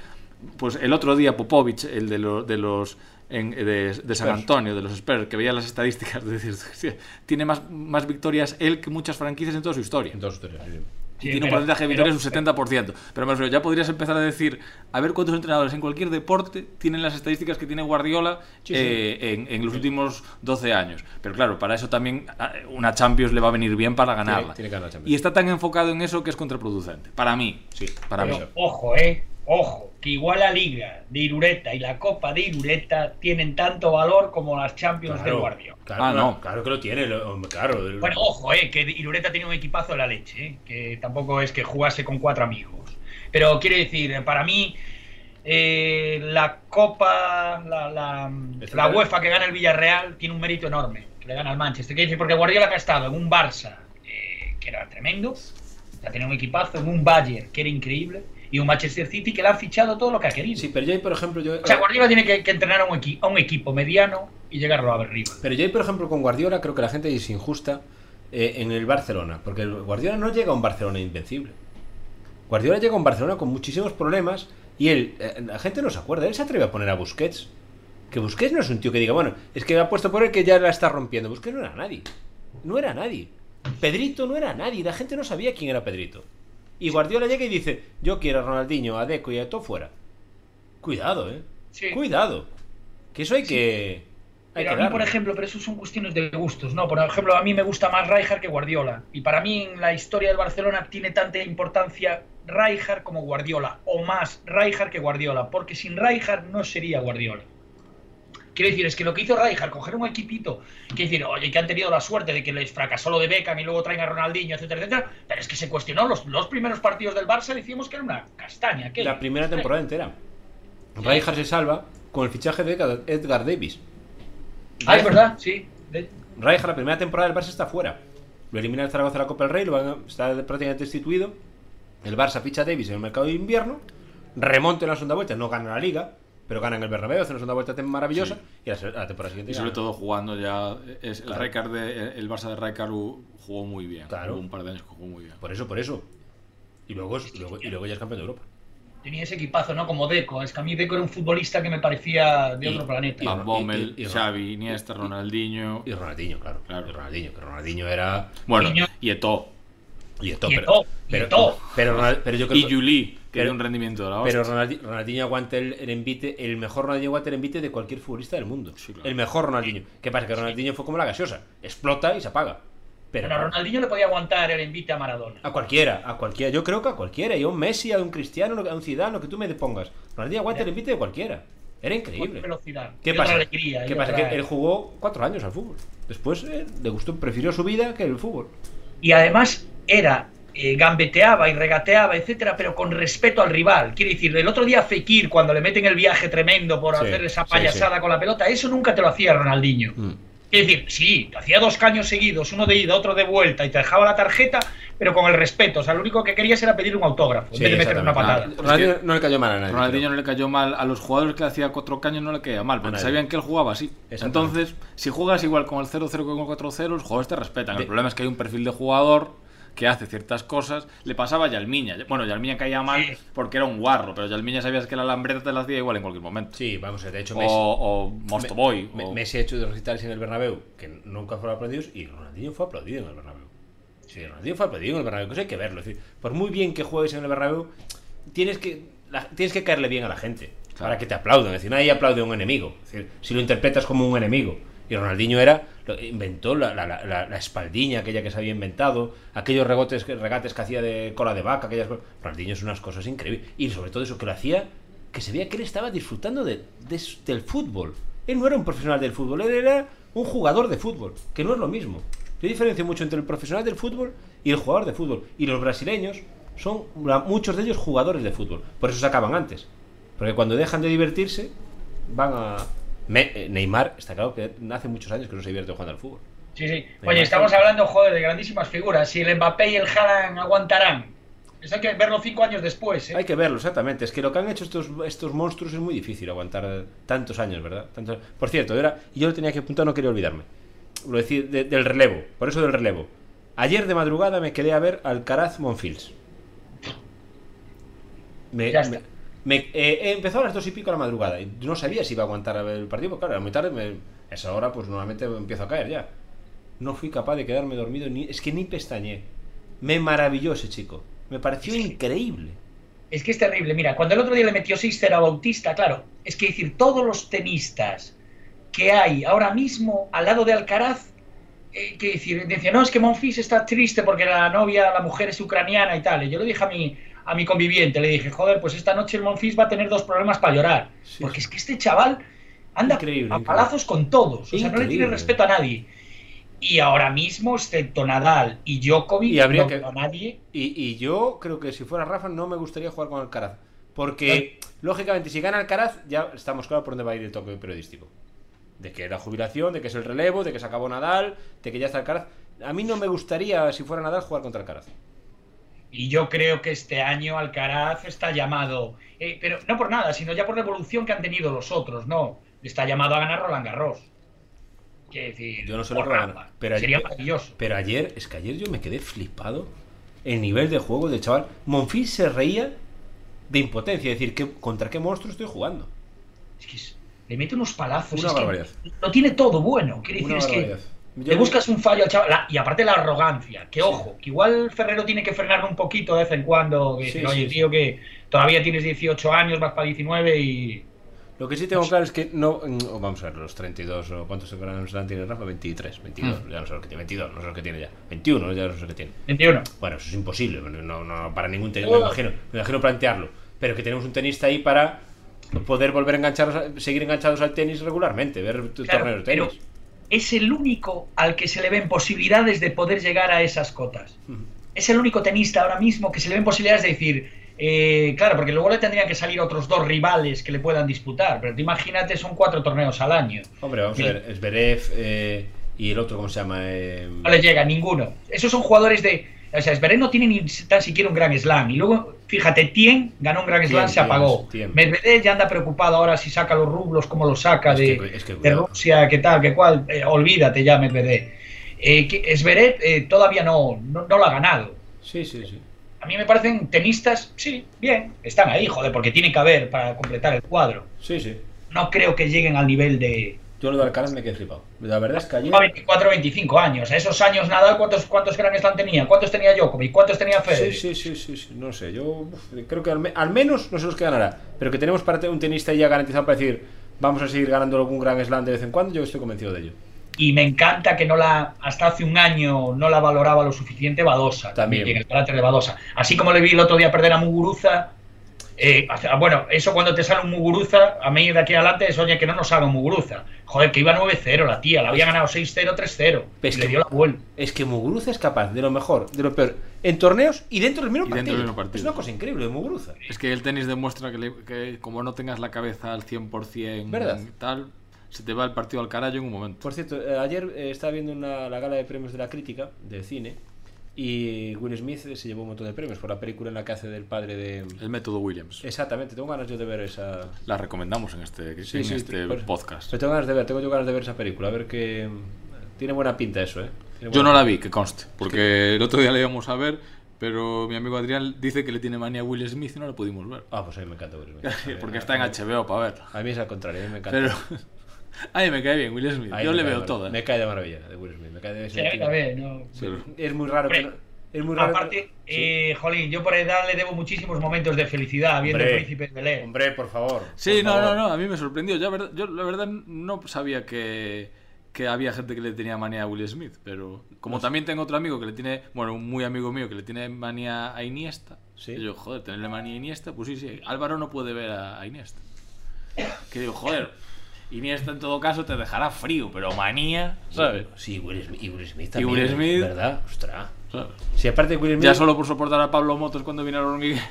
pues el otro día Popovich, el de los. En- de, de San. Antonio, de los Spurs, que veía las estadísticas, de decir, "Hostia, tiene más, más victorias él que muchas franquicias en toda su historia. En sí, sí. Sí, tiene un porcentaje de pero- victorias un 70%. Pero ya podrías empezar a decir, a ver cuántos entrenadores en cualquier deporte tienen las estadísticas que tiene Guardiola Sí, sí. eh, en, en los últimos 12 años. Pero claro, para eso también ah, una Champions le va a venir bien para ganarla. tiene que ganar y está tan enfocado en eso que es contraproducente. Para mí. Sí, Para mí. Ojo, eh, ojo, que igual la Liga de Irureta y la Copa de Irureta tienen tanto valor como las Champions de Guardiola. Claro, Ah, no. Claro que lo tiene, lo- claro. el- Bueno, ojo, eh, que Irureta tenía un equipazo de la leche, eh, que tampoco es que jugase con cuatro amigos. Pero quiero decir, eh, para mí, eh, la Copa, la, la, la claro. UEFA que gana el Villarreal tiene un mérito enorme, que le gana al Manchester. Quiero decir, porque Guardiola que ha estado en un Barça, eh, que era tremendo, ya tenía un equipazo, en un Bayern, que era increíble, y un Manchester City que le han fichado todo lo que ha querido. Sí, pero yo, por ejemplo, yo. O sea, Guardiola tiene que, que entrenar a un, equi- a un equipo mediano y llegarlo a arriba. Pero yo, por ejemplo, con Guardiola creo que la gente es injusta eh, en el Barcelona. Porque el Guardiola no llega a un Barcelona invencible. Guardiola llega a un Barcelona con muchísimos problemas y él, eh, la gente no se acuerda. Él se atreve a poner a Busquets. Que Busquets no es un tío que diga, bueno, es que ha puesto por él que ya la está rompiendo. Busquets no era nadie. No era nadie. Pedrito no era nadie. La gente no sabía quién era Pedrito. Y Guardiola llega y dice, yo quiero a Ronaldinho, a Deco y a todo fuera. Cuidado, eh. Sí. Cuidado. Que eso hay que... Hay Pero que a mí, por ejemplo, pero eso son cuestiones de gustos, ¿no? Por ejemplo, a mí me gusta más Rijkaard que Guardiola. Y para mí en la historia del Barcelona tiene tanta importancia Rijkaard como Guardiola. O más Rijkaard que Guardiola. Porque sin Rijkaard no sería Guardiola. Quiero decir, es que lo que hizo Rijkaard, coger un equipito, quiero decir, oye, que han tenido la suerte de que les fracasó lo de Beckham y luego traen a Ronaldinho, etcétera, etcétera, pero es que se cuestionó los, los primeros partidos del Barça, decimos que era una castaña. La primera temporada entera. Rijkaard se salva con el fichaje de Edgar- Edgar Davis. Ah, es verdad, sí. De- Rijkaard, la primera temporada del Barça está fuera. Lo elimina el Zaragoza de la Copa del Rey, lo van a- está prácticamente destituido. El Barça ficha a Davis en el mercado de invierno, remonta en la segunda vuelta, no gana la liga, pero gana en el Bernabéu, hace una segunda vuelta maravillosa y la, la temporada siguiente Y sobre todo jugando ya. Es, el, Claro. Rijkaard de- el Barça de Rijkaard jugó muy bien. Claro. Hubo un par de años que jugó muy bien. Por eso, por eso. Y luego, es- luego- y luego ya es campeón de Europa. tenía ese equipazo, ¿no? Como Deco. Es que a mí Deco era un futbolista que me parecía de Y- otro planeta. y- Van Bommel, y- y- Xavi, Iniesta, y- Ronaldinho. Y Ronaldinho, claro. Claro. Y Ronaldinho, que Ronaldinho era. Bueno, Niño. y Eto'o. Y Y pero, pero, pero, yo creo Y Juli, que dio un rendimiento de la hostia. Pero Ronaldi- Ronaldinho aguanta el, el envite, el mejor Ronaldinho aguanta el envite de cualquier futbolista del mundo. Sí, claro. El mejor Ronaldinho. ¿Qué pasa? Que Ronaldinho fue como la gaseosa. Explota y se apaga. Pero Bueno, a Ronaldinho le podía aguantar el envite a Maradona. a cualquiera, a cualquiera. Yo creo que a cualquiera. Y a un Messi, a un Cristiano, a un Zidane, lo que tú me pongas. Ronaldinho aguanta el envite de cualquiera. Era Con increíble. velocidad. ¿Qué y pasa? alegría. ¿Qué pasa? Que él jugó cuatro años al fútbol. Después eh, le gustó, prefirió su vida que el fútbol. Y además era eh, gambeteaba y regateaba, etcétera, pero con respeto al rival. Quiere decir, el otro día Fekir, cuando le meten el viaje tremendo por Sí, hacer esa sí, payasada con la pelota, eso nunca te lo hacía Ronaldinho. Mm. Es decir, sí, te hacía dos caños seguidos, uno de ida, otro de vuelta, y te dejaba la tarjeta, pero con el respeto. O sea, lo único que querías era pedir un autógrafo, en Sí, vez de meter una patada. Ronaldinho no le cayó mal a nadie. Ronaldinho no le cayó mal a los jugadores que le hacía cuatro caños, no le caía mal, porque sabían que él jugaba así. Entonces, si juegas igual con el 0-0 que con el 4-0, los jugadores te respetan. De- El problema es que hay un perfil de jugador que hace ciertas cosas. Le pasaba a Yalmiña. Bueno, Yalmiña caía mal Sí. porque era un guarro, pero Yalmiña sabías que la lambreta te la hacía igual en cualquier momento. Sí, vamos, de hecho O, Messi. o Mostoboy. Me- o- Messi ha hecho de recitales en el Bernabéu que nunca fueron aplaudidos y Ronaldinho fue aplaudido en el Bernabéu. Sí, Ronaldinho fue aplaudido en el Bernabéu, que eso hay que verlo. Es decir, por muy bien que juegues en el Bernabéu, tienes que, la- tienes que caerle bien a la gente para que te aplaudan. Es decir, nadie aplaude a un enemigo. Es decir, si lo interpretas como un enemigo. Y Ronaldinho era, lo- inventó la, la- la- la- la espaldiña, aquella que se había inventado, aquellos regotes, que- regates que hacía de cola de vaca, aquellas cosas. Ronaldinho es unas cosas increíbles. Y sobre todo eso que lo hacía, que se veía que él estaba disfrutando de- de- del fútbol. Él no era un profesional del fútbol, él era un jugador de fútbol, que no es lo mismo. Yo diferencio mucho entre el profesional del fútbol y el jugador de fútbol. Y los brasileños son, muchos de ellos, jugadores de fútbol. Por eso se acaban antes. Porque cuando dejan de divertirse, van a... Me- eh, Neymar, está claro que hace muchos años que no se divierte jugando al fútbol. Sí, sí. Me Oye, estamos hablando, joder, de grandísimas figuras. Si el Mbappé y el Haaland aguantarán. Eso hay que verlo cinco años después, ¿eh? Hay que verlo, exactamente. Es que lo que han hecho estos, estos monstruos es muy difícil aguantar tantos años, ¿verdad? Tantos- Por cierto, era, yo lo tenía que apuntar, no quería olvidarme. Lo decía de- del relevo, por eso del relevo. Ayer de madrugada me quedé a ver Alcaraz Monfils. Me, Ya está. me- eh, empezó a las dos y pico de la madrugada y no sabía si iba a aguantar a ver el partido, porque claro, era muy tarde, me- a esa hora pues normalmente empiezo a caer ya. No fui capaz de quedarme dormido, ni, es que ni pestañé. Me maravilló ese chico. Me pareció increíble. Es que es terrible. Mira, cuando el otro día le metió 6-0 a Bautista, claro, es que decir, todos los tenistas que hay ahora mismo al lado de Alcaraz, eh, que decir, decía, no, es que Monfils está triste porque la novia, la mujer es ucraniana y tal. Y yo le dije a mi, a mi conviviente, le dije, joder, pues esta noche el Monfils va a tener dos problemas para llorar. Sí, porque es que este chaval anda Increíble, a increíble. palazos con todos. O sea, no le tiene respeto a nadie. Y ahora mismo, excepto Nadal y Djokovic, Y habría no que- a nadie. Y, y yo creo que si fuera Rafa no me gustaría jugar con Alcaraz. Porque, lógicamente, si gana Alcaraz, ya estamos claros por dónde va a ir el toque periodístico. De que la jubilación, de que es el relevo, de que se acabó Nadal, de que ya está Alcaraz. A mí no me gustaría, si fuera Nadal, jugar contra Alcaraz. Y yo creo que este año Alcaraz está llamado, eh, pero no por nada, sino ya por la evolución que han tenido los otros, ¿no? Está llamado a ganar Roland Garros. Quiere decir, Yo no sé lo pero sería ayer- maravilloso. Pero ayer, es que ayer yo me quedé flipado el nivel de juego del chaval. Monfils se reía de impotencia, es decir, ¿qué, ¿contra qué monstruo estoy jugando? Es que es- le mete unos palazos. Una es que barbaridad. lo tiene todo bueno. Quiere decir, Una es que barbaridad. le Yo- buscas un fallo al chaval. la- y aparte la arrogancia, que ojo, que igual Ferrero tiene que frenarlo un poquito de vez en cuando. Que Sí, decir, Oye, sí, tío, que todavía tienes 18 años, vas para 19 y. Lo que sí tengo claro es que no. mm, Vamos a ver, los 32 o cuántos Grand Slam tiene Rafa, 23, 22, Hmm. ya no sé lo que tiene, 22, no sé lo que tiene ya, 21, ya no sé lo que tiene. 21. Bueno, eso es imposible, no, no, para ningún tenista, me imagino, me imagino plantearlo. Pero que tenemos un tenista ahí para poder volver a engancharos, a- seguir enganchados al tenis regularmente, ver Claro, torneos de tenis. pero es el único al que se le ven posibilidades de poder llegar a esas cotas. Es el único tenista ahora mismo que se le ven posibilidades de decir, eh, claro, porque luego le tendrían que salir otros dos rivales que le puedan disputar, pero tú imagínate, son cuatro torneos al año. Hombre, vamos a ver, es eh, y el otro, ¿cómo se llama? Eh, No le llega ninguno. Esos son jugadores de... O sea, Zverev no tiene ni tan siquiera un Grand Slam. Y luego, fíjate, Tien ganó un Grand Slam, se apagó. Tien. Medvedev ya anda preocupado ahora si saca los rublos, cómo los saca Es de, que- es que de. Rusia, qué tal, qué cual. Eh, olvídate ya, Medvedev. Eh, que Zverev eh, todavía no, no, no lo ha ganado. Sí, sí, sí. A mí me parecen tenistas, sí, bien, están ahí, joder, porque tiene que haber para completar el cuadro. Sí, sí. No creo que lleguen al nivel de Yo lo de Alcaraz me quedé flipado. La verdad es que ayer. 24, 25 años. A esos años Nadal, ¿cuántos, cuántos Grand Slam tenía? ¿Cuántos tenía Djokovic? ¿Cuántos tenía Federer? Sí, sí, sí, sí, sí, no sé, yo creo que al, me- al menos no sé los que ganará, pero que tenemos para un tenista ya garantizado para decir vamos a seguir ganando algún Grand Slam de vez en cuando, yo estoy convencido de ello. Y me encanta que no la, hasta hace un año no la valoraba lo suficiente Badosa. También. en el carácter de Badosa. Así como le vi el otro día perder a Muguruza. Eh, hace- bueno, eso cuando te sale un Muguruza, a mí de aquí adelante es oye que no nos haga un Muguruza. Joder, que iba 9-0 la tía, la había ganado 6-0, 3-0. Es que- le dio la vuelta. Es que Muguruza es capaz de lo mejor, de lo peor, en torneos y dentro del mismo, Y partido. dentro del mismo partido. Es una cosa increíble de Muguruza. Es que el tenis demuestra que, le- que como no tengas la cabeza al 100% ¿Verdad? tal, se te va el partido al carajo en un momento. Por cierto, eh, ayer eh, estaba viendo una- la gala de premios de la crítica de cine y Will Smith se llevó un montón de premios por la película en la que hace del padre de... El método Williams. Exactamente, tengo ganas yo de ver esa... La recomendamos en este, Sí, en sí, este por- podcast. Pero tengo ganas de ver, tengo yo ganas de ver esa película, a ver que tiene buena pinta eso, ¿eh? Tiene Yo buena no la vi, que conste, porque el otro día la íbamos a ver, pero mi amigo Adrián dice que le tiene manía a Will Smith y no la pudimos ver. Ah, pues a mí me encanta Will Smith. porque está en HBO para ver. A mí es al contrario, a mí me encanta. Pero a mí me cae bien Will Smith. Yo le veo ¿eh? Me cae de maravilla de Will Smith, me cae de Sí, también, no. Sí. Es muy raro que no- Es muy raro. que Aparte, Sí. eh, jolín, yo por edad le debo muchísimos momentos de felicidad viendo Hombre, el príncipe de Belén. Hombre, por favor. Sí, por no, favor. no, no, a mí me sorprendió. Yo, yo la verdad no sabía que, que había gente que le tenía manía a Will Smith, pero como también tengo otro amigo que le tiene, bueno, un muy amigo mío que le tiene manía a Iniesta, Sí. y yo, joder, tenerle manía a Iniesta, pues sí, sí, Álvaro no puede ver a, a Iniesta. Que digo, joder, Iniesta en todo caso te dejará frío, pero manía, ¿sabes? Sí, Will Smith, y Will Smith Y también. Will Smith- ¿Verdad? Ostras. ¿Sabes? Si aparte Will Smith. Ya solo por soportar a Pablo Motos cuando viene a la hormiguera.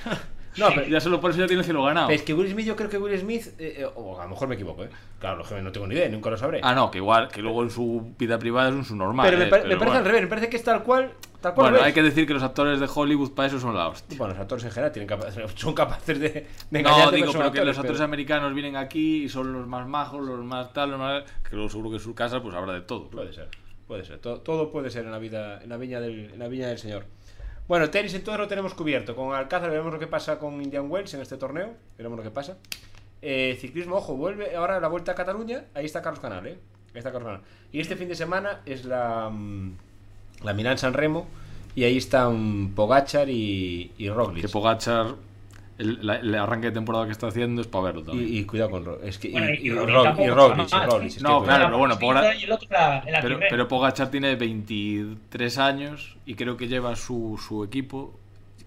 No, pero- ya solo por eso ya tiene el cielo ganado. Es que Will Smith, yo creo que Will Smith. eh, eh, o a lo mejor me equivoco, ¿eh? Claro, no tengo ni idea, nunca lo sabré. Ah, no, que igual, que luego en su vida privada es un subnormal. pero me, eh, pare- me pero parece bueno. al revés, me parece que es tal cual. Tal cual Bueno, ves. hay que decir que los actores de Hollywood para eso son la hostia. Bueno, los actores en general tienen capa- son capaces de, de No, engañarte, digo, pero que los actores, actores pero- americanos vienen aquí y son los más majos, los más tal, los más... Que luego seguro que en su casa pues habrá de todo. Puede ser, puede ser. Todo, todo puede ser en la vida, en la viña del, en la viña del señor. Bueno, tenis entonces lo tenemos cubierto. Con Alcázar veremos lo que pasa con Indian Wells en este torneo. Veremos lo que pasa. Eh, ciclismo, ojo, vuelve ahora la vuelta a Cataluña. Ahí está Carlos Canal, ¿eh? Ahí está Carlos Canal. Y este fin de semana es la, mm, la Milán San Remo. Y ahí están Pogachar y, y Roglic. Que Pogachar, el, la- el arranque de temporada que está haciendo es para verlo y, también. y cuidado con Ro- es que, y, Bueno, y, y y Roglic, y sí. No, que- claro, pero bueno, Y la Pero, pero Pogachar tiene 23 años y creo que lleva su, su equipo,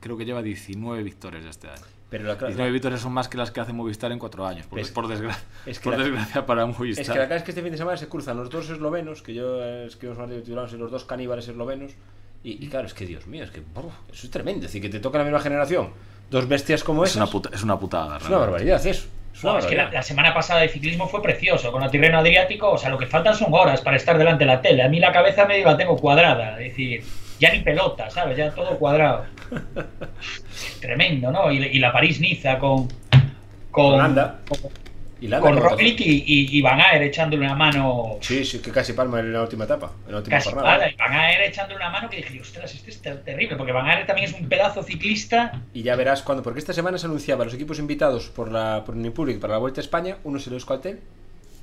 creo que lleva 19 victorias este año. pero la, 19 victorias son más que las que hace Movistar en 4 años, por, Es- por, desgra- es que por la- desgracia para Movistar. Es que la cara es que este fin de semana se cruzan los dos eslovenos, que yo escribimos un artículo titulado los dos caníbales eslovenos. Y, y claro, es que Dios mío, es que eso es tremendo. Es decir, que te toca la misma generación. Dos bestias como es, esas. una puta, es una putada. es una realmente. barbaridad eso. Es una No, es que la, semana pasada de ciclismo fue precioso, con el Tirreno Adriático, o sea, lo que faltan son horas para estar delante de la tele. A mí la cabeza medio la tengo cuadrada, es decir, ya ni pelota, ¿sabes? Ya todo cuadrado. Tremendo, ¿no? Y, y la París-Niza con... Con, Con con, Y Landa, con Roglic y, y, y Van Aert echándole una mano... Sí, sí, que casi palma en la última etapa. En la última Casi jornada. nada, y Van Aert echándole una mano que dije, ostras, este es ter- terrible, porque Van Aert también es un pedazo ciclista Y ya verás cuando, porque esta semana se anunciaba los equipos invitados por la por Unipublic para la Vuelta a España, uno es el Euskaltel.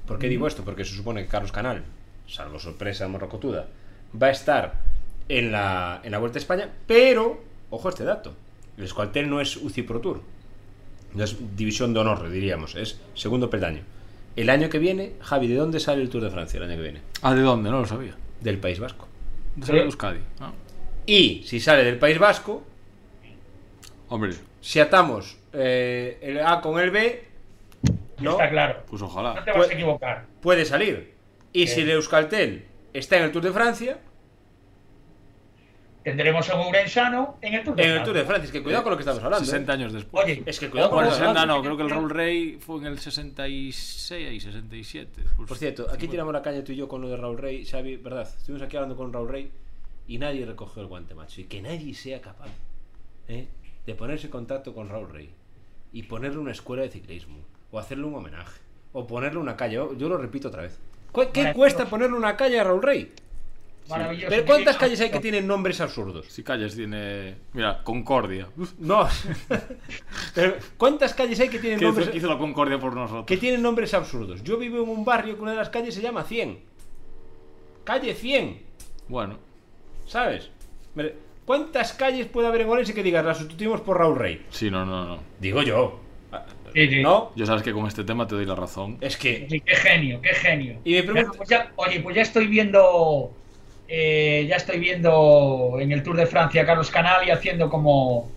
¿Por qué digo esto? Porque se supone que Carlos Canal, salvo sorpresa morrocotuda, va a estar en la, en la Vuelta a España, pero, ojo a este dato, el Euskaltel no es UCI Pro Tour, no es división de honor, diríamos, es segundo peldaño. El año que viene, Javi, ¿de dónde sale el Tour de Francia el año que viene? Ah, ¿de dónde? No lo sabía. Del País Vasco. De San Euskadi. Ah. Y si sale del País Vasco, Hombre, si atamos eh, el A con el B, ¿no? está claro. pues No ojalá. te vas a equivocar. puede salir. Y si el Euskaltel está en el Tour de Francia, Tendremos a un Urensano en el Tour de en el Francia. Tour de Francia, es que cuidado con lo que estamos hablando. 60 ¿eh? años después. Oye, Es que cuidado con lo que estamos 60 hablando. no, creo que el Raúl Rey fue en el 66 y 67. Pues, Por cierto, aquí tiramos la caña tú y yo con lo de Raúl Rey, Xavi, ¿verdad? Estuvimos aquí hablando con Raúl Rey y nadie recogió el guante, macho. Y que nadie sea capaz ¿eh? de ponerse en contacto con Raúl Rey y ponerle una escuela de ciclismo, o hacerle un homenaje, o ponerle una calle. Yo, lo repito otra vez. ¿Cu- ¿Qué cuesta ponerle una calle a Raúl Rey? Maravilloso. Pero ¿cuántas calles hay que tienen nombres absurdos? Si calles tiene. Mira, Concordia. No. Pero ¿cuántas calles hay que tienen ¿Qué nombres hizo la Concordia por nosotros? que tienen nombres absurdos? Yo vivo en un barrio que una de las calles se llama 100. Calle 100, Bueno, ¿sabes? ¿Cuántas calles puede haber en Orense que digas las sustituimos por Raúl Rey? sí, no, no, no. Digo yo. Ah, Sí, sí. ¿No? Yo sabes que con este tema te doy la razón. Es que Sí, qué genio, qué genio. Y me pregunto- Pues ya- oye, pues ya estoy viendo. Eh, ya estoy viendo en el Tour de Francia a Carlos Canal y haciendo como.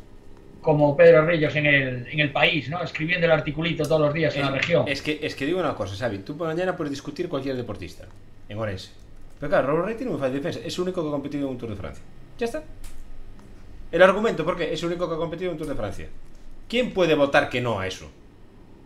Como Pedro Rillos en el, en el país, ¿no? Escribiendo el articulito todos los días en la región. Es que, es que digo una cosa, Xavi. Tú por mañana puedes discutir cualquier deportista en Orense. Pero claro, Raúl Rey tiene muy fácil defensa. Es el único que ha competido en un Tour de Francia. Ya está. El argumento, ¿por qué? Es el único que ha competido en un Tour de Francia. ¿Quién puede votar que no a eso?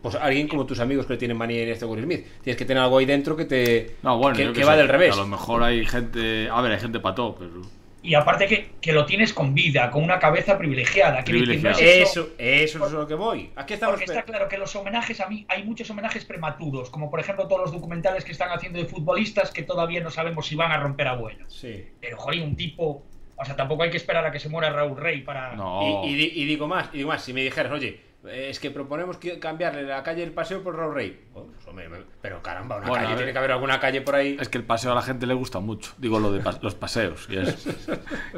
Pues alguien como tus amigos que le tienen manía en este Will Smith. Tienes que tener algo ahí dentro que te. No, bueno, que, va sé, del revés. A lo mejor hay gente. A ver, hay gente pató, pero. Y aparte que, que lo tienes con vida, con una cabeza privilegiada. Que Privilegiada. no es esto- Eso, eso es lo que voy. Aquí estamos. Porque está claro que los homenajes, a mí, hay muchos homenajes prematuros, como por ejemplo todos los documentales que están haciendo de futbolistas que todavía no sabemos si van a romper abuelos. Sí. Pero, joder, un tipo. O sea, tampoco hay que esperar a que se muera Raúl Rey para. No. Y, y y digo más, y digo más, si me dijeras, oye, es que proponemos que cambiarle la calle del paseo por Raúl Rey. Oh, pues, hombre, pero caramba, una Bueno, calle, ver. tiene que haber alguna calle por ahí. Es que el paseo a la gente le gusta mucho. Digo lo de pas- los paseos.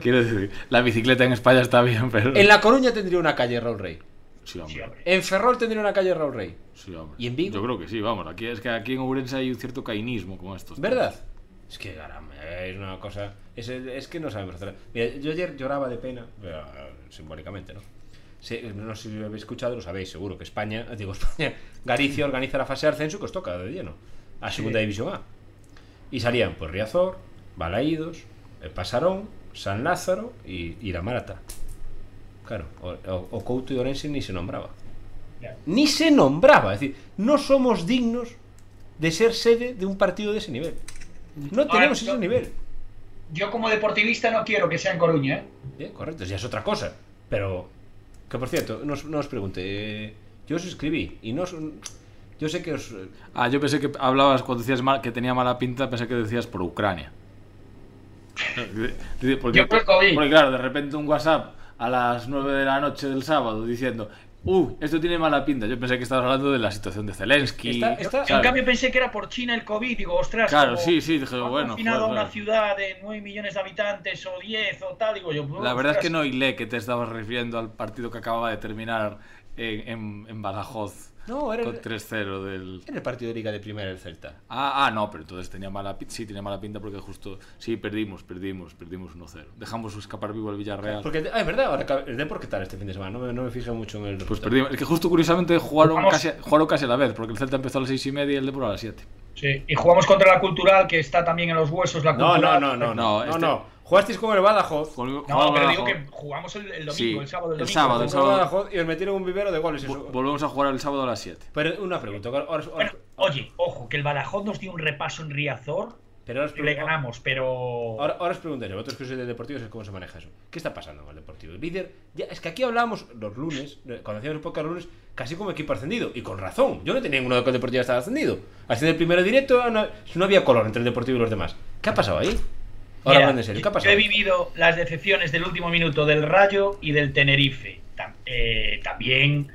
Quiero decir, la bicicleta en España está bien, pero. En La Coruña tendría una calle Raúl Rey. Sí, hombre. Sí, hombre. En Ferrol tendría una calle Raúl Rey. Sí, hombre. ¿Y en Vigo? Yo creo que sí, vamos. Aquí es que aquí en Ourense hay un cierto cainismo con estos. ¿Verdad? Es que, caramba, es una cosa. Es, es que no sabemos hacer. Mira, yo ayer lloraba de pena, pero, eh, simbólicamente, ¿no? Sí, no sé si lo habéis escuchado, lo sabéis, seguro que España, digo España, Galicia organiza la fase de ascenso que os toca de lleno a Segunda División A. Y salían pues Riazor, Balaídos, el Pasarón, San Lázaro y, y la Marata. Claro, o, o, o Couto y Orense ni se nombraba. Ni se nombraba, es decir, no somos dignos de ser sede de un partido de ese nivel. No Ahora, tenemos yo- ese nivel. Yo como deportivista no quiero que sea en Coruña, ¿eh? Bien, correcto, ya es otra cosa. Pero, que por cierto, no os, no os pregunte, eh, yo os escribí y no os- Yo sé que os... Ah, yo pensé que hablabas cuando decías mal, que tenía mala pinta, pensé que decías por Ucrania. Porque, Yo por el COVID. porque claro, de repente un WhatsApp a las 9 de la noche del sábado diciendo, uh, esto tiene mala pinta. Yo pensé que estabas hablando de la situación de Zelensky. Está- está- Yo, en cambio pensé que era por China el COVID, digo, ostras, Claro, como sí, sí, dije, bueno, joder, a una claro. ciudad de 9 millones de habitantes o 10 o tal, digo yo, La verdad es que no hilé que te estabas refiriendo al partido que acababa de terminar en, en- en Badajoz No, era con el, 3-0 del... era el partido de Liga de Primera del Celta. Ah, ah, no, pero entonces tenía mala pinta. Sí, tenía mala pinta porque justo. Sí, perdimos, perdimos, perdimos 1-0. Dejamos escapar vivo al Villarreal. Porque, ah, es verdad, ahora el Depor, ¿qué tal este fin de semana? No me, no me fijo mucho en el Pues resultado. perdimos. Es que justo curiosamente jugaron Vamos. casi, jugaron casi a la vez, porque el Celta empezó a las 6 y media y el Depor a las 7. Sí, y jugamos contra la cultural, que está también en los huesos, la No, cultural. no, no, no, no, No, no, este- no. Jugasteis con el Badajoz. No, pero digo que jugamos el, el domingo, Sí, el sábado, el el domingo. sábado, Con el sábado. Badajoz y os metieron un vivero de goles. eso. Volvemos a jugar el sábado a las 7. Pero una pregunta. Ahora, ahora- Bueno, oye, ojo, que el Badajoz nos dio un repaso en Riazor pero ahora le ganamos, pero... Ahora, ahora os preguntaré, vosotros que sois de Deportivo, ¿cómo se maneja eso? ¿Qué está pasando con el Deportivo? El líder, ya, es que aquí hablábamos los lunes, eh, cuando hacíamos el podcast lunes, casi como equipo ascendido, y con razón. Yo no tenía ninguno de que el Deportivo estaba ascendido. Haciendo el primero directo, no, no había color entre el Deportivo y los demás. ¿Qué ha pasado ahí? Ahora Mira, hablando en serio, ¿qué ha yo pasado? he vivido las decepciones del último minuto del Rayo y del Tenerife. Eh, también,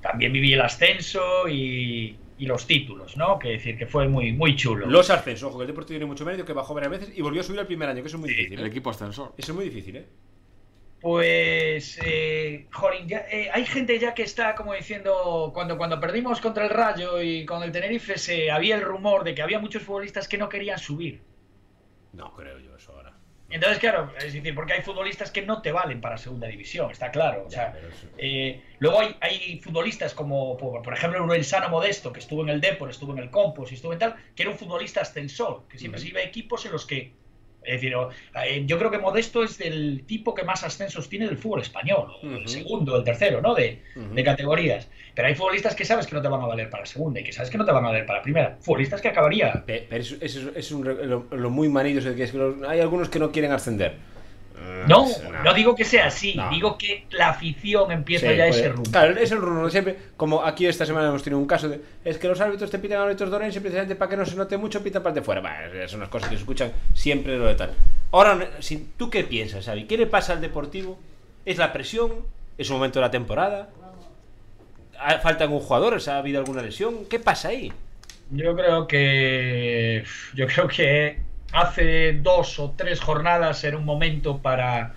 también viví el ascenso y, y los títulos, ¿no? Que decir que fue muy, muy chulo. Los ascensos, ojo, que el Deportivo tiene mucho mérito, que bajó varias veces y volvió a subir al primer año, que eso es muy difícil. El ¿eh? equipo ascensor. Eso es muy difícil, ¿eh? Pues, eh, ya, eh, hay gente ya que está como diciendo, cuando, cuando perdimos contra el Rayo y con el Tenerife, se, había el rumor de que había muchos futbolistas que no querían subir. No creo yo eso ahora. Entonces, claro, es decir, porque hay futbolistas que no te valen para segunda división, está claro. O sea, eh, luego hay, hay futbolistas como, por, por ejemplo, un Sano Modesto, que estuvo en el Depor, estuvo en el Compos y estuvo en tal, que era un futbolista ascensor, que siempre se iba a equipos en los que. Es decir, eh, yo creo que Modesto es del tipo que más ascensos tiene del fútbol español, o el segundo, el tercero, ¿no? De, de categorías. Pero hay futbolistas que sabes que no te van a valer para segunda y que sabes que no te van a valer para primera. Futbolistas que acabaría. Pe- Pero eso, eso es, es un, lo, lo muy manillo, es que es que los- hay algunos que no quieren ascender. No, es- no digo que sea así, No. digo que la afición empieza Sí, ya puede- ese rumbo. Claro, es el rumbo de siempre. Como aquí esta semana hemos tenido un caso de. Es que los árbitros te pitan árbitros de Orense precisamente para que no se note mucho, pitan para de fuera. Bah, son unas cosas que se escuchan siempre lo de tal. Ahora, si, ¿tú qué piensas, Xavi? ¿Qué le pasa al Deportivo? ¿Es la presión? ¿Es un momento de la temporada? ¿Ha- ¿Falta algún jugador? ¿Ha habido alguna lesión? ¿Qué pasa ahí? Yo creo que. Yo creo que hace dos o tres jornadas era un momento para.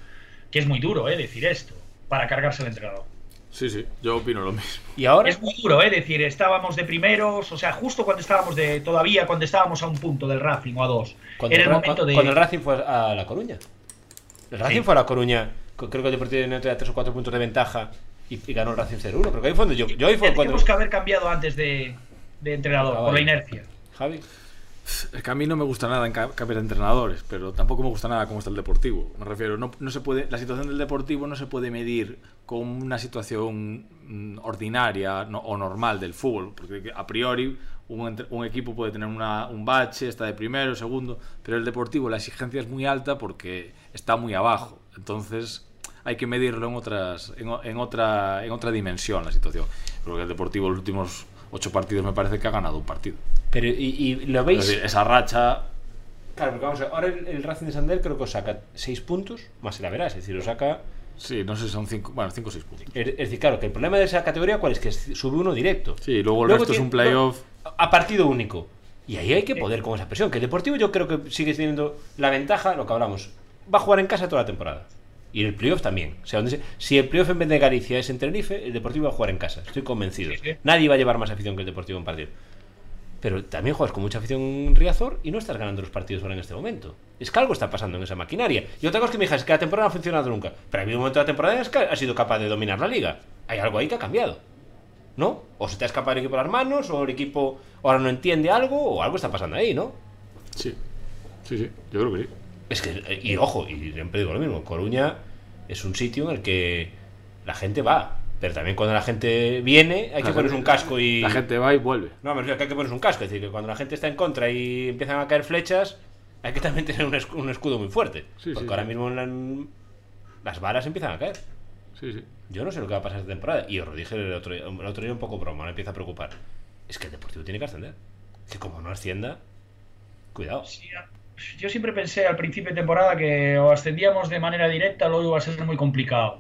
Que es muy duro, ¿eh? Decir esto. Para cargarse el entrenador. Sí, sí, yo opino lo mismo. ¿Y ahora? Es muy duro, ¿eh? Decir, estábamos de primeros, o sea, justo cuando estábamos de. Todavía cuando estábamos a un punto del Racing o a dos. Cuando, era el momento de. cuando el Racing fue a La Coruña. El Racing Sí. fue a La Coruña. co- Creo que el Deportivo tenía tres o cuatro puntos de ventaja y, y ganó el Racing 0-1. Creo que ahí fue donde yo, yo ahí fue cuando. Que haber cambiado antes de, de entrenador, Ah, por la inercia. Javi. Es que a mí no me gusta nada en ca- cambiar de entrenadores, pero tampoco me gusta nada cómo está el Deportivo. Me refiero, no, no se puede, la situación del Deportivo no se puede medir con una situación mm, ordinaria no- o normal del fútbol, porque a priori un, un equipo puede tener una- un bache, está de primero, segundo, pero el Deportivo la exigencia es muy alta porque está muy abajo. Entonces hay que medirlo en otras en, en otra en otra dimensión la situación. Porque el Deportivo los últimos ocho partidos me parece que ha ganado un partido. Pero, ¿y, y lo Es veis? decir, esa racha Claro, porque vamos a ver, ahora el, el Racing de Santander creo que os saca 6 puntos, más la verás, es decir, os saca... Sí, no sé si son 5, bueno, 5 o 6 puntos. Es, es decir, claro, que el problema de esa categoría, ¿cuál es? Que sube uno directo. Sí, luego el Luego resto es un playoff. A a partido único. Y ahí hay que poder con esa presión. Que el Deportivo yo creo que sigue teniendo la ventaja, lo que hablamos. Va a jugar en casa toda la temporada. Y el playoff también. O sea, donde se- si el playoff en vez de Galicia es en Tenerife, el Deportivo va a jugar en casa. Estoy convencido. Sí, sí. Nadie va a llevar más afición que el Deportivo en partido. Pero también juegas con mucha afición en Riazor y no estás ganando los partidos ahora en este momento. Es que algo está pasando en esa maquinaria. Y otra cosa que me digas es que la temporada no ha funcionado nunca. Pero ha habido un momento de la temporada en que has sido capaz de dominar la liga. Hay algo ahí que ha cambiado. ¿No? O se te ha escapado el equipo de las manos, o el equipo ahora no entiende algo, o algo está pasando ahí, ¿no? Sí, sí, sí, yo creo que sí. Es que, y ojo, y siempre digo lo mismo, Coruña es un sitio en el que la gente va. Pero también cuando la gente viene hay que La ponerse un casco y... La gente va y vuelve. No, me refiero a que hay que ponerse un casco. Es decir, que cuando la gente está en contra y empiezan a caer flechas, hay que también tener un, esc- un escudo muy fuerte. Sí, porque sí, ahora sí. mismo en la- las balas empiezan a caer. Sí, sí. Yo no sé lo que va a pasar esta temporada. Y os lo dije el otro, día- el otro día un poco broma, me empieza a preocupar. Es que el Deportivo tiene que ascender. Que como no ascienda, cuidado. Sí, Yo siempre pensé al principio de temporada que o ascendíamos de manera directa o luego iba a ser muy complicado.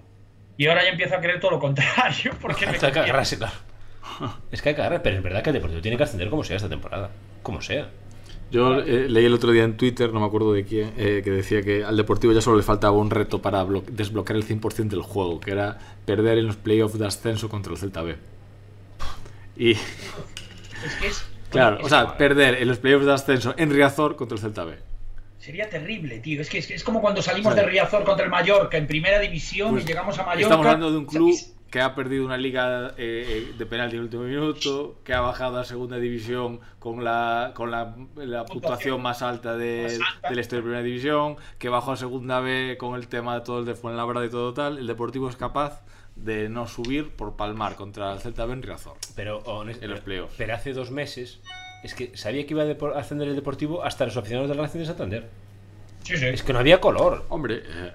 Y ahora ya empiezo a creer todo lo contrario. Porque me Hay que agarrarse, claro. Es que hay que agarrar, pero es verdad que el Deportivo tiene que ascender como sea esta temporada. Como sea. Yo eh, leí el otro día en Twitter, no me acuerdo de quién, eh, que decía que al Deportivo ya solo le faltaba un reto para blo- desbloquear el 100% del juego, que era perder en los playoffs de ascenso contra el Celta B. Y, Es que es. claro, o sea, perder en los playoffs de ascenso en Riazor contra el Celta B. Sería terrible, tío. Es que es, que es como cuando salimos Claro. de Riazor contra el Mallorca en primera división Pues, y llegamos a Mallorca. Estamos hablando de un club que ha perdido una liga eh, eh, de penalti en el último minuto, que ha bajado a segunda división con la, con la, la puntuación más alta, de, Más alta. de la historia de primera división, que bajó a segunda B con el tema de todo el de Fuenlabrada y todo tal. El Deportivo es capaz de no subir por palmar contra el Celta B en Riazor. Pero, honest- En los playoffs. pero hace dos meses es que sabía que iba a ascender el Deportivo hasta los aficionados del Racing de Santander. Sí, sí. Es que no había color. Hombre, eh,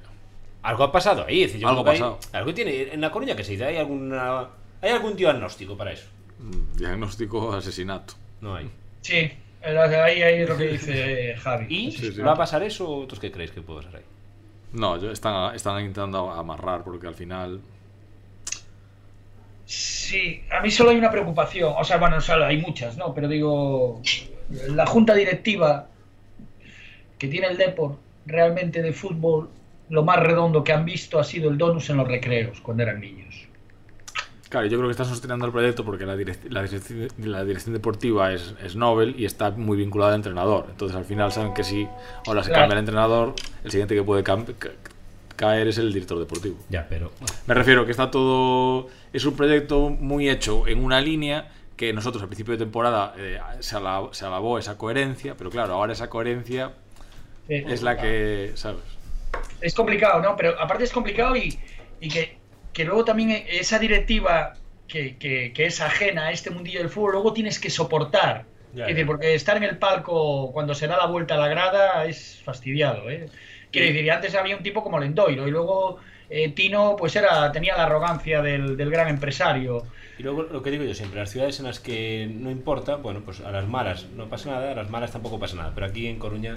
Algo ha pasado ahí. es decir, yo Algo que ha hay- pasado. algo tiene. En La Coruña que se dice, ¿hay, alguna, ¿hay algún diagnóstico para eso? mm, diagnóstico asesinato. No hay. Sí, el- ahí, ahí es lo que dice Javi. ¿Y Sí, sí. va a pasar eso o vosotros qué creéis que puede pasar ahí? No, están, están intentando amarrar porque al final... Sí, a mí solo hay una preocupación. O sea, bueno, solo hay muchas, ¿no? Pero digo, la junta directiva que tiene el Depor realmente de fútbol, lo más redondo que han visto ha sido el donus en los recreos cuando eran niños. Claro, yo creo que están sosteniendo el proyecto porque la, direc- la dirección, la dirección deportiva es, es Nobel y está muy vinculada al entrenador. Entonces al final saben que si ahora se Claro. cambia el entrenador, el siguiente que puede cam- ca- caer es el director deportivo. Ya, pero. Me refiero que está todo... Es un proyecto muy hecho en una línea que nosotros al principio de temporada eh, se, alab- se alabó esa coherencia, pero claro, ahora esa coherencia Eh, es la que, ¿sabes? es complicado, ¿no? Pero aparte es complicado y, y que, que luego también esa directiva que, que- que es ajena a este mundillo del fútbol, luego tienes que soportar. Ya, es ya. decir, porque estar en el palco cuando se da la vuelta a la grada es fastidiado, ¿eh? Quiero decir, y antes había un tipo como Lendoiro y luego eh, Tino pues era tenía la arrogancia del, del gran empresario. Y luego lo que digo yo siempre, las ciudades en las que no importa, bueno, pues a las malas no pasa nada, a las malas tampoco pasa nada. Pero aquí en Coruña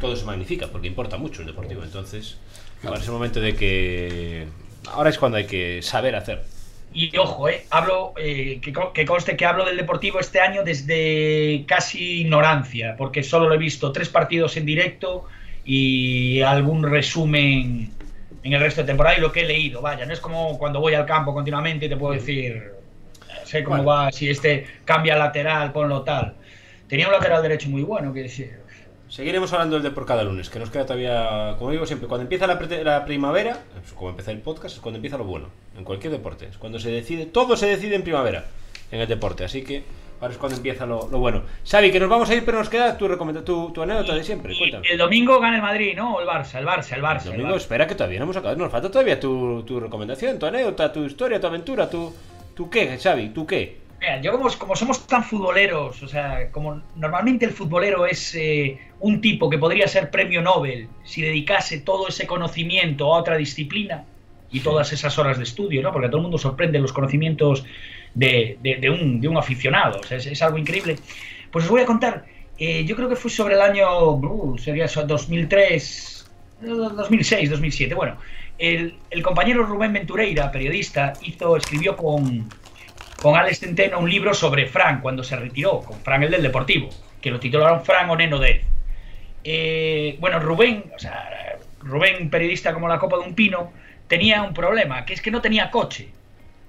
todo se magnifica porque importa mucho el deportivo. Entonces, ahora es el momento de que. Ahora es cuando hay que saber hacer. Y ojo, eh, hablo, eh, que, que conste que hablo del Deportivo este año desde casi ignorancia, porque solo lo he visto tres partidos en directo y algún resumen en el resto de temporada y lo que he leído. Vaya, no es como cuando voy al campo continuamente y te puedo decir, sé cómo Bueno. va, si este cambia lateral, ponlo tal. Tenía un lateral derecho muy bueno, que decir. Seguiremos hablando del Depor cada lunes, que nos queda todavía, como digo siempre, cuando empieza la, pre- la primavera, es como empezar el podcast, es cuando empieza lo bueno, en cualquier deporte, es cuando se decide, todo se decide en primavera, en el deporte, así que ahora es cuando empieza lo, lo bueno. Xavi, que nos vamos a ir, pero nos queda tu, tu, tu anécdota de siempre, cuéntame. el domingo gana el Madrid, ¿no? O el Barça, el Barça, el Barça. el Domingo, Barça. espera que todavía no hemos acabado, nos falta todavía tu, tu recomendación, tu anécdota, tu historia, tu aventura, tu... ¿Tú qué, Xavi? ¿Tú qué? Mira, yo como, como somos tan futboleros, o sea, como normalmente el futbolero es eh, un tipo que podría ser premio Nobel si dedicase todo ese conocimiento a otra disciplina y todas esas horas de estudio, ¿no? Porque a todo el mundo sorprende los conocimientos de, de- de un, de aficionado, es, algo increíble. Pues os voy a contar, eh, yo creo que fue sobre el año, uh, sería eso, 2003, eh, 2006, 2007, bueno, el, compañero Rubén Ventureira, periodista, hizo, escribió con, con Alex Centeno un libro sobre Fran cuando se retiró, con Fran el del Deportivo, que lo titularon Fran o Neno Death. Eh, bueno, Rubén, Rubén, periodista como la copa de un pino, tenía un problema, que es que no tenía coche.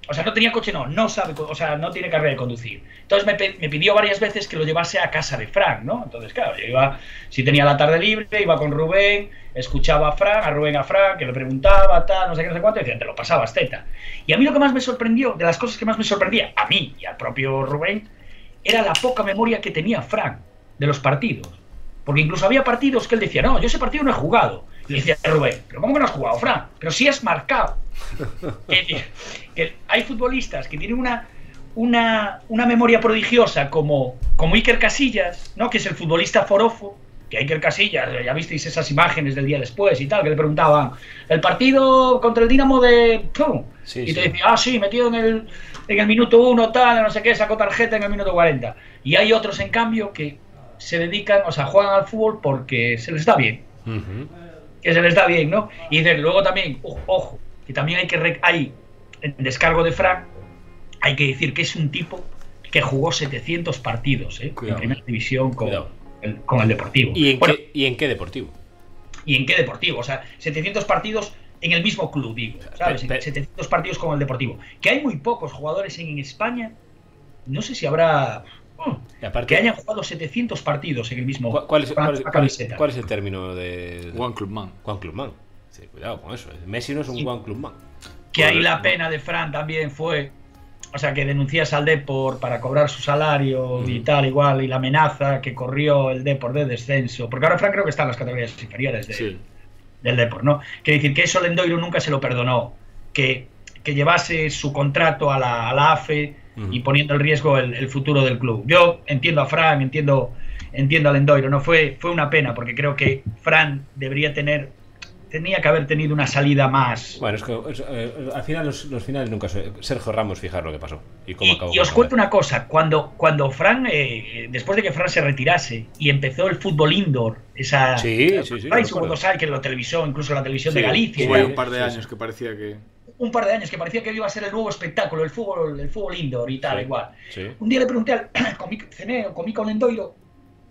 O sea, no tenía coche, no, no sabe, o sea, no tiene carrera de conducir. Entonces me, me, pidió varias veces que lo llevase a casa de Frank, ¿no? Entonces, claro, yo iba, si tenía la tarde libre, iba con Rubén, escuchaba a Frank, a Rubén a Frank, que le preguntaba, tal, no sé qué, no sé cuánto, y decía, te lo pasabas, teta. Y a mí lo que más me sorprendió, de las cosas que más me sorprendía, a mí y al propio Rubén, era la poca memoria que tenía Frank de los partidos. Porque incluso había partidos que él decía, no, yo ese partido no he jugado. Y decía Rubén, ¿pero cómo que no has jugado, Fran? Pero sí has marcado. Que, que hay futbolistas que tienen una, una, una, memoria prodigiosa como, como Iker Casillas, ¿no? que es el futbolista forofo, que Iker Casillas, ya visteis esas imágenes del día después y tal, que le preguntaban, el partido contra el Dinamo de... ¡Pum! Sí, y te sí. decía, ah, sí, metido en el, en el minuto uno, tal, no sé qué, sacó tarjeta en el minuto 40. Y hay otros, en cambio, que se dedican, o sea, juegan al fútbol porque se les da bien. Ujú. Que se les da bien, ¿no? Y dices, luego también, ojo, ojo, que también hay que, re- hay, en descargo de Frank, hay que decir que es un tipo que jugó 700 partidos, ¿eh? En primera división con, el, con el Deportivo. ¿Y en, Bueno, qué, ¿Y en qué deportivo? ¿Y en qué deportivo? O sea, 700 partidos en el mismo club, digo, ¿sabes? Pe- pe- 700 partidos con el Deportivo. Que hay muy pocos jugadores en España, no sé si habrá... mm, aparte, que hayan jugado 700 partidos en el mismo ¿cuál, cuál es, cuál cuál es- camiseta. cuál es el término de, One Club Man. Juan Clubman? Sí, cuidado con eso. Messi no es un Sí. Juan Clubman. Que ahí la pena de Fran también fue, o sea, que denuncias al Depor para cobrar su salario y tal, igual, y la amenaza que corrió el Depor de descenso, porque ahora Fran creo que está en las categorías inferiores de- Sí. del Depor, ¿no? Quiere decir que eso Lendoiro nunca se lo perdonó, que, que llevase su contrato a la, a la AFE y poniendo en riesgo el, el futuro del club. Yo entiendo a Fran, entiendo, entiendo a Lendoiro, no fue, fue una pena, porque creo que Fran debería tener, tenía que haber tenido una salida más... Bueno, es que es- eh, al final los, los finales nunca se- Sergio Ramos, fijar lo que pasó y cómo Y, acabó. y os cuento una cosa, cuando, cuando Fran, eh, después de que Fran se retirase y empezó el fútbol indoor, esa... Sí, sí, sí, recuerdo. Buenos Aires, que lo televisó, incluso la televisión de Galicia, Fue un par de sí, años que parecía que. un par de años que parecía que iba a ser el nuevo espectáculo, el fútbol, el fútbol indoor y tal, Sí, igual. sí. Un día le pregunté al comí, cené, comí con Lendoiro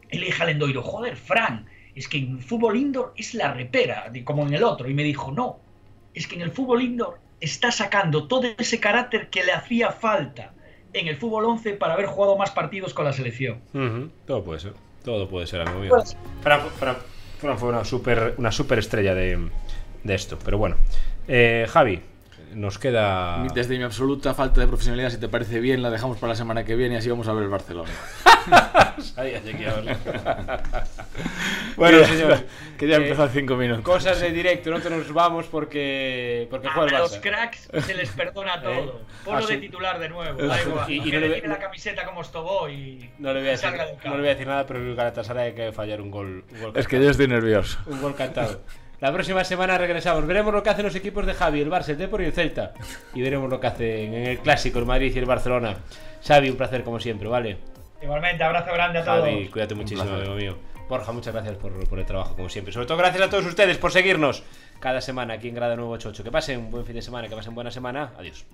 y le dije a Lendoiro, joder, Fran, es que en el fútbol indoor es la repera, de- como en el otro. Y me dijo, no, es que en el fútbol indoor está sacando todo ese carácter que le hacía falta en el fútbol 11 para haber jugado más partidos con la selección. Todo puede ser. Todo puede ser, amigo mío. Pues- Fran, Fran- Fran fue una super, una super estrella de, de esto. Pero bueno. Eh, Javi, nos queda. Desde mi absoluta falta de profesionalidad, si te parece bien, la dejamos para la semana que viene y así vamos a ver el Barcelona. Sabía que iba a hablar. bueno, Que ya- señores. Que ya eh, empezó hace cinco minutos. Cosas de directo, nosotros nos vamos porque, porque juega el A los Barça. cracks se les perdona todo. Ponlo Ah, de titular de nuevo. da igual. Y- y que no le le- tire la camiseta como Estobo y No le, voy a decir, no le voy a decir nada, pero el Galatasaray hay que fallar un gol. Un gol Es que yo estoy nervioso. Un gol cantado. La próxima semana regresamos. Veremos lo que hacen los equipos de Javi, el Barça, el Depor y el Celta. Y veremos lo que hacen en el clásico, el Madrid y el Barcelona. Xavi, un placer como siempre, ¿vale? Igualmente, abrazo grande a todos. Javi, cuídate muchísimo, amigo mío. Borja, muchas gracias por, por el trabajo, como siempre. Sobre todo, gracias a todos ustedes por seguirnos cada semana aquí en Grada 988. Que pasen un buen fin de semana, que pasen buena semana. Adiós.